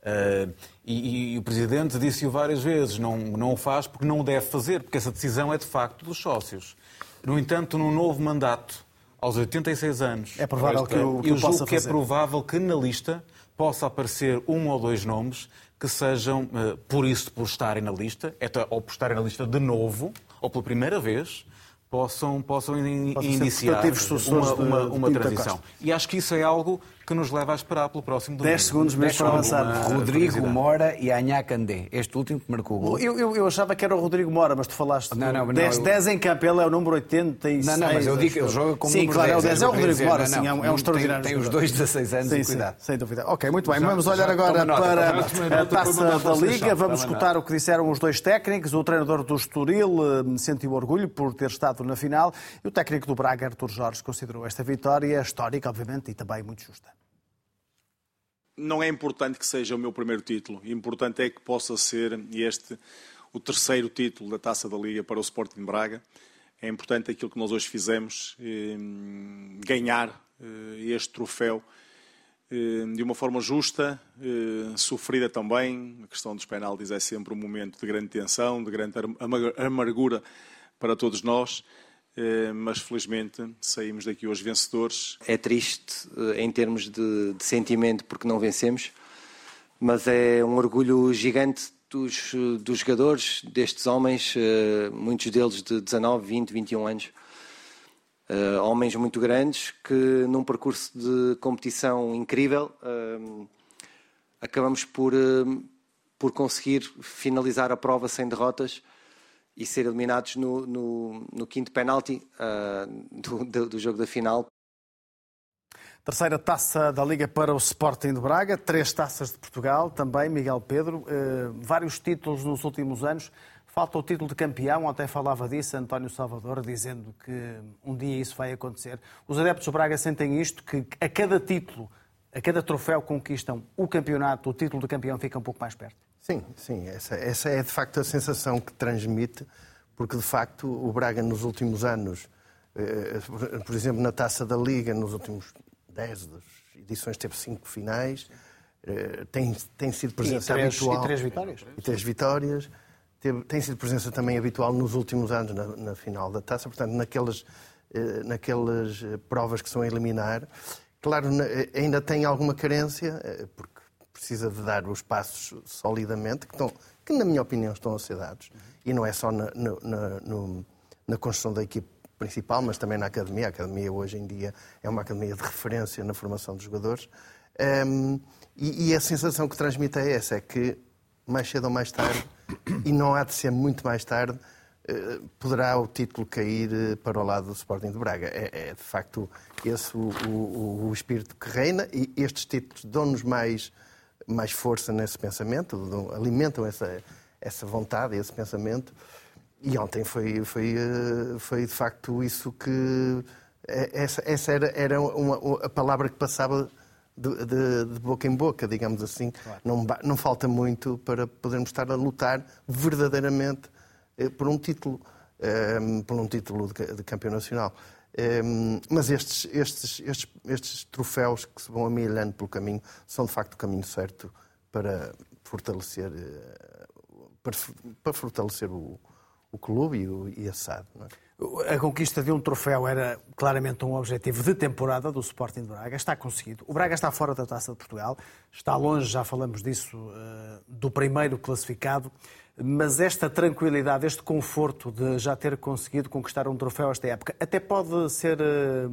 Uh, e, e, o Presidente disse-o várias vezes, não, não o faz porque não o deve fazer, porque essa decisão é de facto dos sócios. No entanto, no novo mandato, aos 86 anos, é provável que o, que eu julgo que é provável que na lista possa aparecer um ou dois nomes que sejam, eh, por isso, por estarem na lista, ou por estarem na lista de novo, ou pela primeira vez, possam, possam iniciar uma, uma, uma transição. E acho que isso é algo que nos leva a esperar pelo próximo domingo. 10 segundos mesmo para avançar. Rodrigo Mora e Anhá Candé. Este último que marcou o gol. Eu, eu, eu, achava que era o Rodrigo Mora, mas tu falaste não, não, 10, não, 10 em campo, ele é o número 86. Não, não, mas eu digo que ele joga como sim, número claro, 10. Sim, claro, é o 10 é o Rodrigo Mora, sim, é um, é um extraordinário. Tem, tem os dois 16 anos, sim, cuidado. Sim, sem dúvida. Ok, muito bem. Vamos olhar agora para a taça da Liga. Vamos escutar o que disseram os dois técnicos. O treinador do Estoril eh, sentiu orgulho por ter estado na final e o técnico do Braga, Artur Jorge, considerou esta vitória histórica, obviamente, e também muito justa não é importante que seja o meu primeiro título. Importante é que possa ser este o terceiro título da Taça da Liga para o Sporting Braga. É importante aquilo que nós hoje fizemos, eh, ganhar eh, este troféu eh, de uma forma justa, sofrida também. A questão dos penaltis é sempre um momento de grande tensão, de grande amargura para todos nós. Eh, mas felizmente saímos daqui hoje vencedores. É triste eh, em termos de, de, sentimento porque não vencemos, mas é um orgulho gigante dos, dos jogadores, destes homens, eh, muitos deles de 19, 20, 21 anos. Uh, homens muito grandes que, num percurso de competição incrível, uh, acabamos por, uh, por conseguir finalizar a prova sem derrotas e ser eliminados no, no, no quinto penalti do, do, do jogo da final. Terceira taça da Liga para o Sporting de Braga, três taças de Portugal também, Miguel Pedro, vários títulos nos últimos anos. Falta o título de campeão, até falava disso António Salvador, dizendo que um dia isso vai acontecer. Os adeptos do Braga sentem isto, que a cada título, a cada troféu conquistam o campeonato, o título de campeão fica um pouco mais perto. Sim, sim, essa, essa é de facto a sensação que transmite, porque de facto o Braga nos últimos anos, eh, por exemplo, na Taça da Liga, nos últimos 10 edições teve cinco finais, eh, tem, tem sido presença e três, habitual. E três vitórias. E três vitórias teve, tem sido presença também habitual nos últimos anos na, na final da taça, portanto, naquelas, eh, naquelas provas que são a eliminar. Claro, ainda tem alguma carência, porque precisa de dar os passos solidamente, que, estão, que na minha opinião estão a ser dados. E não é só na, na, na construção da equipe principal, mas também na academia. A academia hoje em dia é uma academia de referência na formação dos jogadores. Um, e, e, a sensação que transmite é essa, é que mais cedo ou mais tarde e não há de ser muito mais tarde, eh, poderá o título cair eh, para o lado do Sporting de Braga. É, é de facto esse o, o, o, espírito que reina e estes títulos dão-nos mais, mais força nesse pensamento, alimentam essa, essa vontade, esse pensamento. E ontem foi, foi, eh, foi de facto isso que. Essa, essa era, era uma, a palavra que passava de, de, de, boca em boca, digamos assim. Claro. Não, não falta muito para podermos estar a lutar verdadeiramente eh, por um título, eh, por um título de, de campeão nacional. Eh, mas estes, estes, estes, estes troféus que se vão amelhando pelo caminho são de facto o caminho certo para fortalecer, eh, para, para fortalecer o, o clube e, o, e a SAD. É? A conquista de um troféu era claramente um objetivo de temporada do Sporting de Braga. Está conseguido. O Braga está fora da Taça de Portugal. Está longe, já falamos disso, eh, do primeiro classificado. Mas esta tranquilidade, este conforto de já ter conseguido conquistar um troféu esta época, até pode ser eh,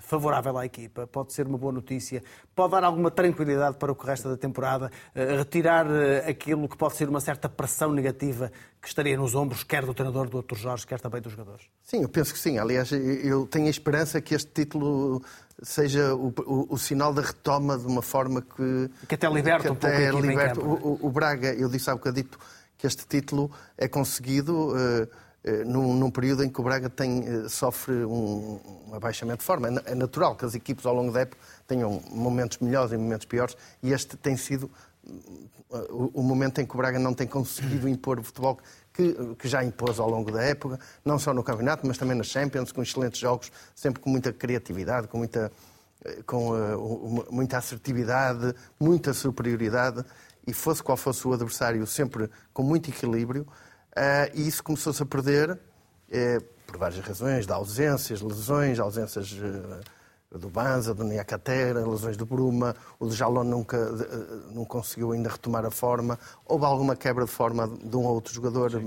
favorável à equipa, pode ser uma boa notícia, pode dar alguma tranquilidade para o que resta da temporada, eh, retirar aquilo que pode ser uma certa pressão negativa que estaria nos ombros, quer do treinador, do Dr. Jorge, quer também dos jogadores. Sim, eu penso que sim. Aliás, eu tenho a esperança que este título seja o, o, o sinal da retoma de uma forma que. Que até liberta que um pouco a liberta. O, o, Braga, eu disse há bocadito que este título é conseguido. Uh, num, num, período em que o Braga tem, uh, sofre um, um, abaixamento de forma. É, é natural que as equipes ao longo da época tenham momentos melhores e momentos piores, e este tem sido o, o momento em que o Braga não tem conseguido impor o futebol que, que, já impôs ao longo da época, não só no campeonato, mas também nas Champions, com excelentes jogos, sempre com muita criatividade, com muita, eh, com, uh, muita assertividade, muita superioridade, e fosse qual fosse o adversário, sempre com muito equilíbrio. Uh, e isso começou-se a perder uh, por várias razões, de ausências, lesões, ausências do Banza, do Niakatera, lesões do Bruma, o de Jalon nunca eh, não conseguiu ainda retomar a forma. Houve alguma quebra de forma de um ou outro jogador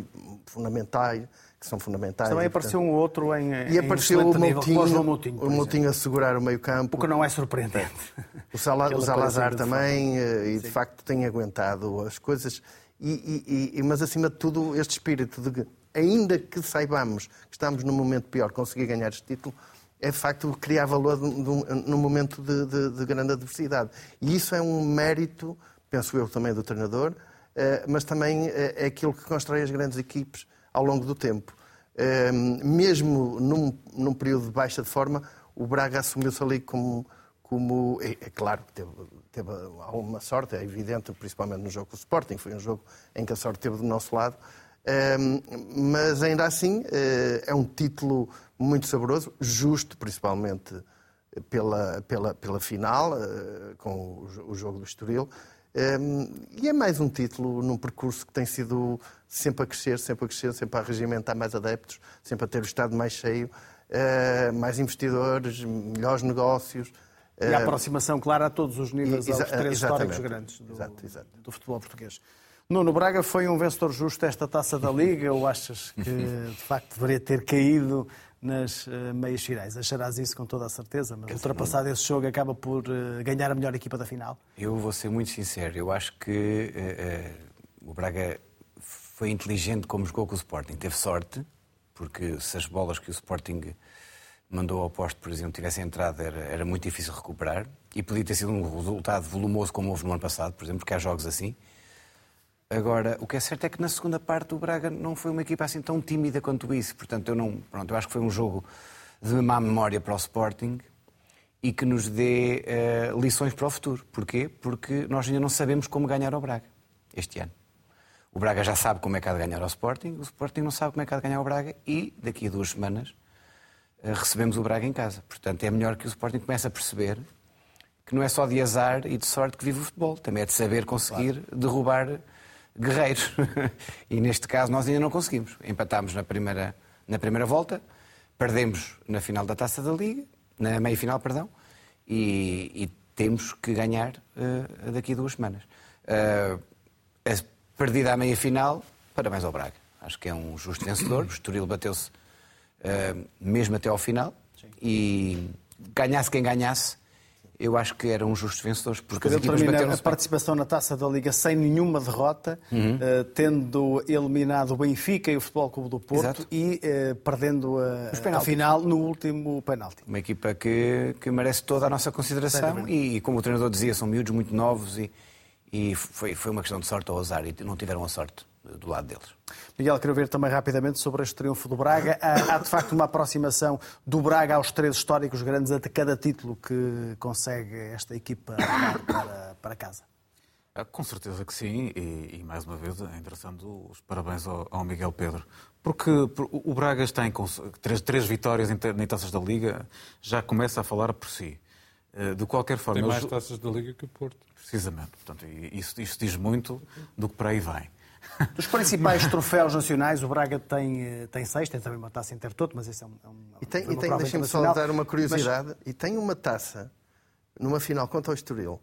fundamental, que são fundamentais. Também apareceu um outro em E apareceu o Moutinho, Moutinho, o Moutinho a segurar o meio campo. O que não é surpreendente. O, Sala, o Salazar também, eh, e de Sim. facto tem aguentado as coisas. E, e, e, mas acima de tudo, este espírito de que, ainda que saibamos que estamos num momento pior, conseguir ganhar este título, é de facto criar valor num momento de, de, de, grande adversidade. E isso é um mérito, penso eu, também do treinador, eh, mas também eh, é aquilo que constrói as grandes equipes ao longo do tempo. Eh, mesmo num, num período de baixa de forma, o Braga assumiu-se ali como. como é, é claro teve, teve alguma sorte, é evidente, principalmente no jogo com o Sporting, foi um jogo em que a sorte esteve do nosso lado. mas ainda assim é um título muito saboroso, justo principalmente pela, pela, pela final, uh, com o, jogo do Estoril. Um, ehm, e é mais um título num percurso que tem sido sempre a crescer, sempre a crescer, sempre a regimentar mais adeptos, sempre a ter o Estado mais cheio, uh, mais investidores, melhores negócios. E a aproximação, claro, a todos os níveis aos três históricos grandes do, exato, exato. do futebol português. Nuno Braga foi um vencedor justo esta taça da Liga ou achas que de facto deveria ter caído nas uh, meias finais. Acharás isso com toda a certeza, mas ultrapassado esse jogo acaba por uh, ganhar a melhor equipa da final? Eu vou ser muito sincero, eu acho que uh, o Braga foi inteligente como jogou com o Sporting. Teve sorte, porque se as bolas que o Sporting mandou ao posto, por exemplo, tivessem entrado, era, era muito difícil recuperar. E podia ter sido um resultado volumoso como houve no ano passado, por exemplo, porque há jogos assim. Agora, o que é certo é que na segunda parte o Braga não foi uma equipa assim tão tímida quanto isso. Portanto, eu não, pronto, eu acho que foi um jogo de má memória para o Sporting e que nos dê uh, lições para o futuro. Porquê? Porque nós ainda não sabemos como ganhar ao Braga este ano. O Braga já sabe como é que há de ganhar ao Sporting, o Sporting não sabe como é que há de ganhar ao Braga e daqui a duas semanas uh, recebemos o Braga em casa. Portanto, é melhor que o Sporting comece a perceber que não é só de azar e de sorte que vive o futebol, também é de saber conseguir claro. derrubar guerreiros. e neste caso nós ainda não conseguimos. Empatámos na primeira, na primeira volta, perdemos na final da Taça da Liga, na meia-final, perdão, e, e, temos que ganhar uh, daqui a duas semanas. Uh, a perdida à meia-final, parabéns ao Braga. Acho que é um justo vencedor. O Estoril bateu-se uh, mesmo até ao final. Sim. E ganhasse quem ganhasse, eu acho que eram justos vencedores. Porque as equipas bateram a participação na Taça da Liga sem nenhuma derrota, uhum. uh, tendo eliminado o Benfica e o Futebol Clube do Porto Exato. e uh, perdendo a, a, final no último penalti. Uma equipa que, que merece toda a nossa consideração e, e, como o treinador dizia, são miúdos muito novos e, e foi, foi uma questão de sorte ou azar e não tiveram a sorte do lado deles. Miguel, quero ver também rapidamente sobre este triunfo do Braga. Há, há, de facto uma aproximação do Braga aos três históricos grandes a cada título que consegue esta equipa para, para casa? Ah, com certeza que sim, e, e, mais uma vez é interessante os parabéns ao, ao Miguel Pedro. Porque o Braga está em três, três vitórias em, em taças da Liga, já começa a falar por si. Eh, de qualquer forma. Tem mais taças da Liga que o Porto. Precisamente. Portanto, isso, isso diz muito do que para aí vem. Dos principais troféus nacionais, o Braga tem, eh, tem seis, tem também uma taça Intertoto, mas esse é um. É um e tem, e tem deixem-me só dar uma curiosidade, mas... e tem uma taça numa final contra o Estoril.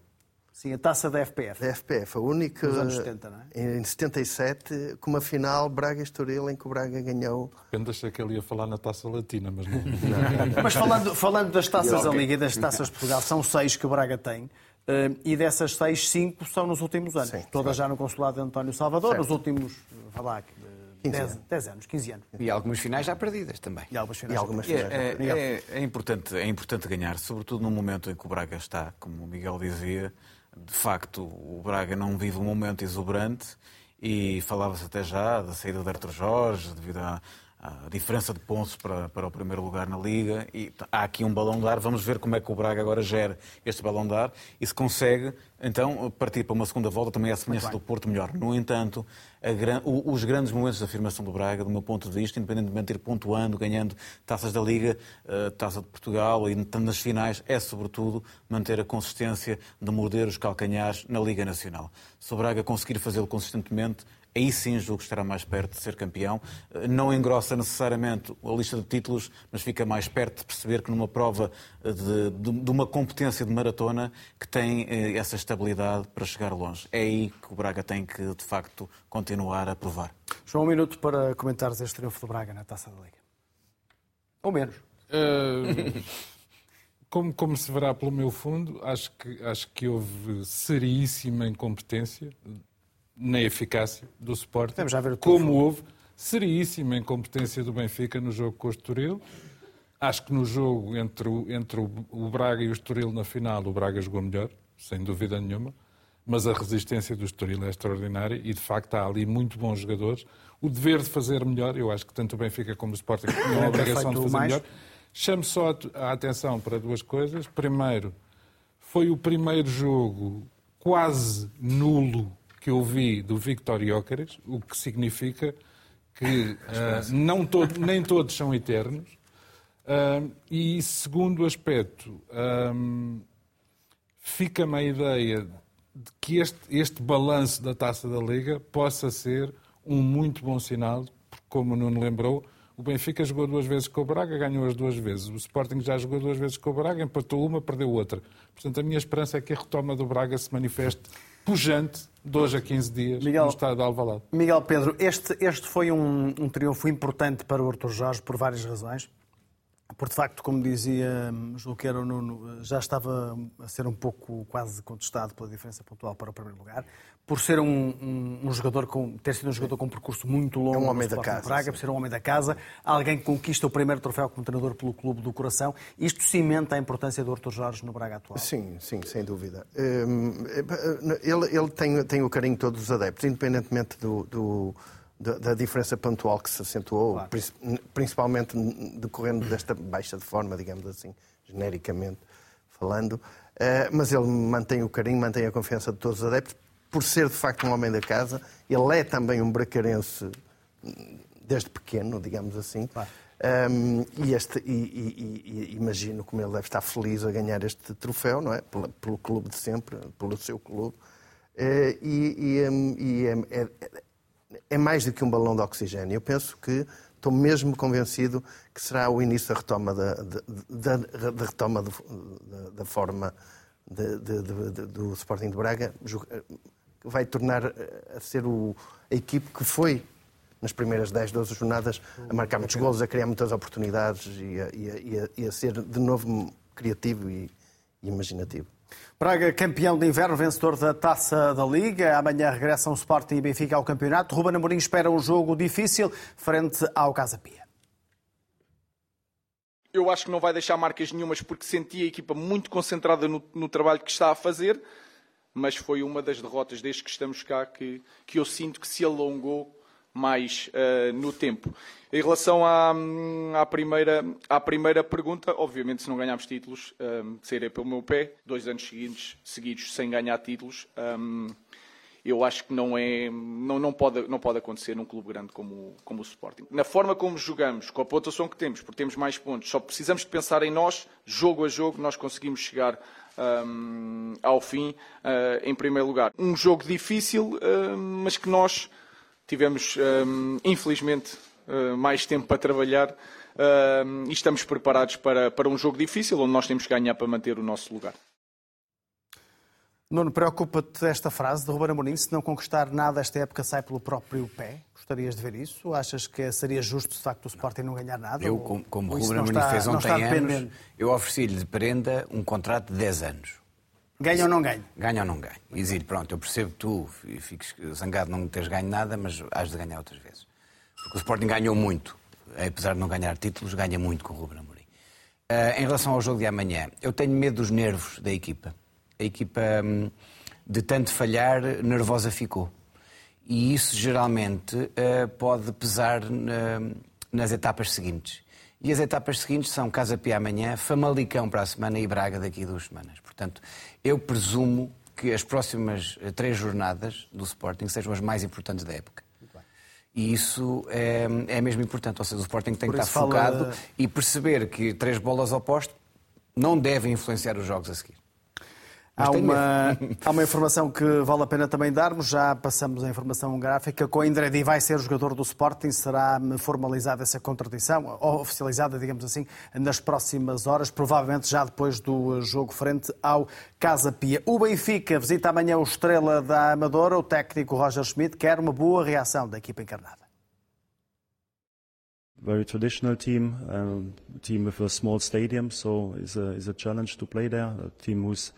Sim, a taça da FPF. Da FPF, a única. Nos anos 70, não é? Em 77, com uma final Braga-Estoril em que o Braga ganhou. De repente achei que ele ia falar na taça latina, mas não. mas falando, falando das taças da Liga e das taças de Portugal, são seis que o Braga tem. Uh, e dessas seis, cinco são nos últimos anos. Sim, Todas já no consulado de António Salvador, certo. nos últimos, vá lá, 10, anos. 10 anos, 15 anos. E algumas finais já perdidas também. E algumas finais, e algumas finais é, é, é, é, importante, é importante ganhar, sobretudo no momento em que o Braga está, como o Miguel dizia, de facto o Braga não vive um momento exuberante e falava-se até já da saída de Arthur Jorge, devido à, a diferença de pontos para, para o primeiro lugar na Liga e há aqui um balão de ar. Vamos ver como é que o Braga agora gera este balão de ar e se consegue, então, partir para uma segunda volta também é a semelhança do Porto melhor. No entanto, a, os grandes momentos de afirmação do Braga, do meu ponto de vista, independentemente de ir pontuando, ganhando taças da Liga, uh, taça de Portugal e nas finais, é sobretudo manter a consistência de morder os calcanhares na Liga Nacional. Se o Braga conseguir fazê-lo consistentemente, aí sim julgo que estará mais perto de ser campeão. Não engrossa necessariamente a lista de títulos, mas fica mais perto de perceber que numa prova de, de, de uma competência de maratona que tem eh, essa estabilidade para chegar longe. É aí que o Braga tem que, de facto, continuar a provar. João, um minuto para comentares este triunfo do Braga na Taça da Liga. Ou menos. Uh, como, como se verá pelo meu fundo, acho que, acho que houve seríssima incompetência na eficácia do Sporting, como houve seríssima incompetência do Benfica no jogo com o Estoril. Acho que no jogo entre o, entre o Braga e o Estoril na final, o Braga jogou melhor, sem dúvida nenhuma, mas a resistência do Estoril é extraordinária e, de facto, há ali muito bons jogadores. O dever de fazer melhor, eu acho que tanto o Benfica como o Sporting têm a obrigação de fazer melhor. Chamo só a atenção para duas coisas. Primeiro, foi o primeiro jogo quase nulo que eu vi do Victor Jóqueres, o que significa que uh, não todo, nem todos são eternos. Uh, e segundo aspecto, um, fica-me a ideia de que este, este balanço da taça da Liga possa ser um muito bom sinal, porque, como o Nuno lembrou, o Benfica jogou duas vezes com o Braga, ganhou as duas vezes. O Sporting já jogou duas vezes com o Braga, empatou uma, perdeu outra. Portanto, a minha esperança é que a retoma do Braga se manifeste pujante de hoje a 15 dias Miguel, no estado de Alvalade. Miguel Pedro, este, este foi um, um triunfo importante para o Artur Jorge por várias razões? Por de facto, como dizia julgo que era o Nuno, já estava a ser um pouco quase contestado pela diferença pontual para o primeiro lugar. Por ser um, um, um jogador com, ter sido um jogador com um percurso muito longo, é um homem da casa, Praga, por ser um homem da casa, alguém que conquista o primeiro troféu como treinador pelo clube do coração. Isto cimenta a importância do Arthur Jorge no Braga atual. Sim, sim, sem dúvida. Hum, ele, ele tem, tem o carinho de todos os adeptos, independentemente do, do da, diferença pontual que se acentuou, claro. principalmente decorrendo desta baixa de forma, digamos assim, genericamente falando. Uh, mas ele mantém o carinho, mantém a confiança de todos os adeptos, por ser de facto um homem da casa. Ele é também um bracarense desde pequeno, digamos assim. Claro. Um, e, este, e, e, e, imagino como ele deve estar feliz a ganhar este troféu, não é? Pelo, pelo clube de sempre, pelo seu clube. Uh, e, um, é, é, é mais do que um balão de oxigênio. Eu penso que estou mesmo convencido que será o início da retoma da, da, da retoma da, da forma de, de, do Sporting de Braga, vai tornar a ser o, a equipe que foi nas primeiras 10, 12 jornadas a marcar muitos golos, a criar muitas oportunidades e a, e a, e a ser de novo criativo e, e imaginativo. Braga, campeão de inverno, vencedor da Taça da Liga. Amanhã regressam o Sporting e Benfica ao campeonato. Ruben Amorim espera um jogo difícil frente ao Casa Pia. Eu acho que não vai deixar marcas nenhumas porque senti a equipa muito concentrada no, no trabalho que está a fazer, mas foi uma das derrotas desde que estamos cá que, que eu sinto que se alongou mais uh, no tempo. Em relação à, à, primeira, à primeira pergunta, obviamente, se não ganharmos títulos, um, sairei pelo meu pé. Dois anos seguidos, seguidos sem ganhar títulos. Um, eu acho que não, é, não, não, pode, não pode acontecer num clube grande como, como o Sporting. Na forma como jogamos, com a pontuação que temos, porque temos mais pontos, só precisamos de pensar em nós, jogo a jogo, nós conseguimos chegar um, ao fim uh, em primeiro lugar. Um jogo difícil, uh, mas que nós tivemos, infelizmente, uh, mais tempo para trabalhar e estamos preparados para, para um jogo difícil, onde nós temos que ganhar para manter o nosso lugar. Nuno, preocupa-te esta frase de Ruben Amorim, se não conquistar nada esta época sai pelo próprio pé? Gostarias de ver isso? Achas que seria justo, de facto, o Sporting não ganhar nada? Eu, como, como Ruben Amorim fez ontem anos, eu ofereci-lhe de prenda um contrato de 10 anos. Ganha ou não ganha? Ganha ou não ganha. E dizer pronto, eu percebo que tu fiques zangado não teres ganho nada, mas has de ganhar outras vezes. Porque o Sporting ganhou muito. Apesar de não ganhar títulos, ganha muito com o Ruben Amorim. Uh, em relação ao jogo de amanhã, eu tenho medo dos nervos da equipa. A equipa, hum, de tanto falhar, nervosa ficou. E isso geralmente uh, pode pesar nas etapas seguintes. E as etapas seguintes são Casa Pia amanhã, Famalicão para a semana e Braga daqui a duas semanas. Portanto, eu presumo que as próximas eh, três jornadas do Sporting sejam as mais importantes da época. E isso é, é mesmo importante. Ou seja, o Sporting tem que estar focado fala... e perceber que três bolas ao posto não devem influenciar os jogos a seguir. Há uma, há uma informação que vale a pena também darmos, já passamos a informação gráfica. Com Indredi vai ser o jogador do Sporting, será formalizada essa contradição, ou oficializada, digamos assim, nas próximas horas, provavelmente já depois do jogo frente ao Casa Pia. O Benfica visita amanhã o Estrela da Amadora, o técnico Roger Schmidt quer uma boa reação da equipa encarnada. very traditional team, um, a team with a small stadium, so it's a, it's a challenge to play there. A team who's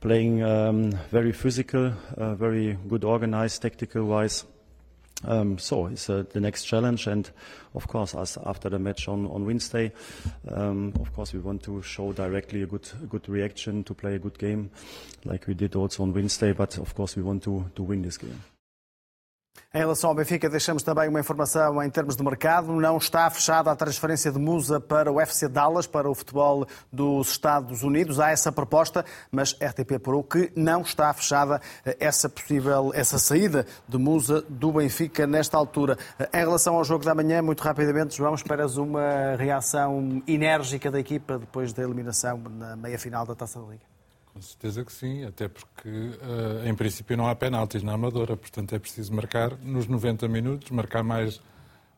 playing um, very physical, uh, very good organized, tactical wise. Um, so it's uh, the next challenge, and of course, after the match on on Wednesday, um, of course, we want to show directly a good good reaction to play a good game, like we did also on Wednesday. But of course, we want to to win this game. Em relação ao Benfica, deixamos também uma informação em termos de mercado. Não está fechada a transferência de Musa para o FC Dallas, para o futebol dos Estados Unidos. Há essa proposta, mas RTP apurou que não está fechada essa possível, essa saída de Musa do Benfica nesta altura. Em relação ao jogo da manhã, muito rapidamente, João, esperas uma reação enérgica da equipa depois da eliminação na meia-final da Taça da Liga? Com certeza que sim, até porque uh, em princípio não há penaltis na Amadora, portanto é preciso marcar nos 90 minutos, marcar mais,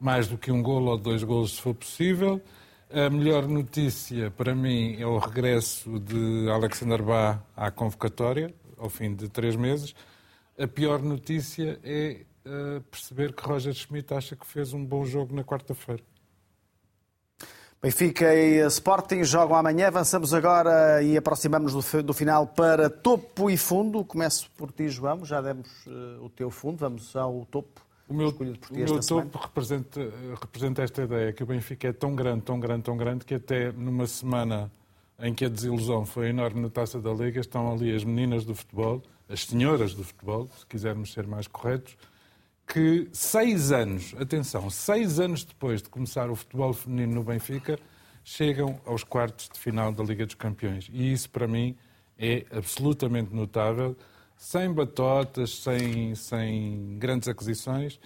mais do que um golo ou dois golos se for possível. A melhor notícia para mim é o regresso de Alexander Bá à convocatória, ao fim de três meses. A pior notícia é uh, perceber que Roger Schmidt acha que fez um bom jogo na quarta-feira. Benfica e Sporting jogam amanhã. Avançamos agora e aproximamos do, do final para topo e fundo. Começo por ti, João. Já demos uh, o teu fundo. Vamos ao topo. O meu, o meu topo representa, representa esta ideia que o Benfica é tão grande, tão grande, tão grande que até numa semana em que a desilusão foi enorme na Taça da Liga, estão ali as meninas do futebol, as senhoras do futebol, se quisermos ser mais corretos, que seis anos, atenção, seis anos depois de começar o futebol feminino no Benfica, chegam aos quartos de final da Liga dos Campeões. E isso, para mim, é absolutamente notável, sem batotas, sem, sem grandes aquisições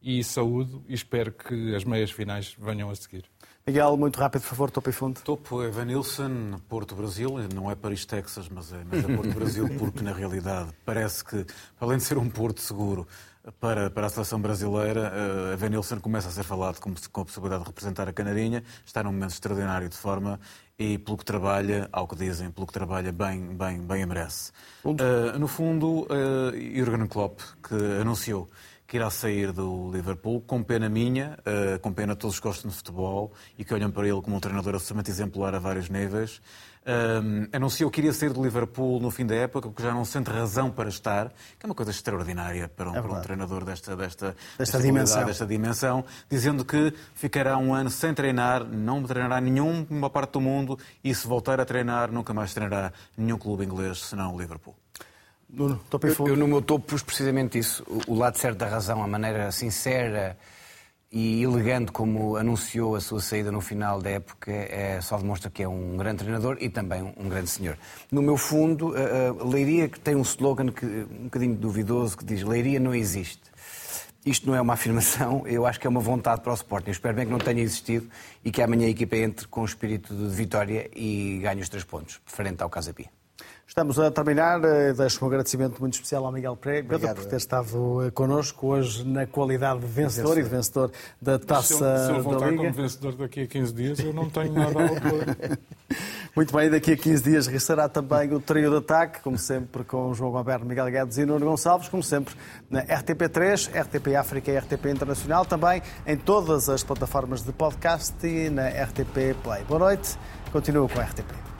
e saúde, e espero que as meias finais venham a seguir. Miguel, muito rápido, por favor, topo e fundo. Topo é Vanilson, Porto Brasil, não é Paris, Texas, mas é, mas é Porto Brasil, porque na realidade parece que, além de ser um Porto seguro, para, para a seleção brasileira, uh, a Venilson começa a ser falado com, com a possibilidade de representar a Canarinha, está num momento extraordinário de forma e pelo que trabalha, ao que dizem, pelo que trabalha, bem, bem, bem a merece. Uh, no fundo, uh, Jurgen Klopp, que anunciou que irá sair do Liverpool, com pena minha, uh, com pena todos que gostam de futebol e que olham para ele como um treinador absolutamente exemplar a vários níveis. Um, anunciou que iria sair do Liverpool no fim da época, porque já não sente razão para estar, que é uma coisa extraordinária para um, é para um treinador desta, desta, desta, desta dimensão. desta dimensão, dizendo que ficará um ano sem treinar, não treinará nenhuma parte do mundo e se voltar a treinar, nunca mais treinará nenhum clube inglês, senão o Liverpool. Nuno, eu, eu, no meu topo pus precisamente isso, o, o lado certo da razão, a maneira sincera e elegante como anunciou a sua saída no final da época, é, só demonstra que é um grande treinador e também um, grande senhor. No meu fundo, a, a Leiria que tem um slogan que, um bocadinho duvidoso que diz Leiria não existe. Isto não é uma afirmação, eu acho que é uma vontade para o Sporting. Eu espero bem que não tenha existido e que amanhã a equipa entre com o espírito de vitória e ganhe os três pontos, frente ao Casa Pia. Estamos a terminar. Eh, deixo um agradecimento muito especial ao Miguel Pereira por ter estado eh, connosco hoje na qualidade de vencedor, e de vencedor da Taça se eu, se eu voltar como vencedor daqui a 15 dias, eu não tenho nada a opor. muito bem, daqui a 15 dias restará também o trio de ataque, como sempre com João Alberto, Miguel Guedes e Nuno Gonçalves, como sempre na RTP3, RTP África e RTP Internacional, também em todas as plataformas de podcast e na RTP Play. Boa noite, continuo com a RTP.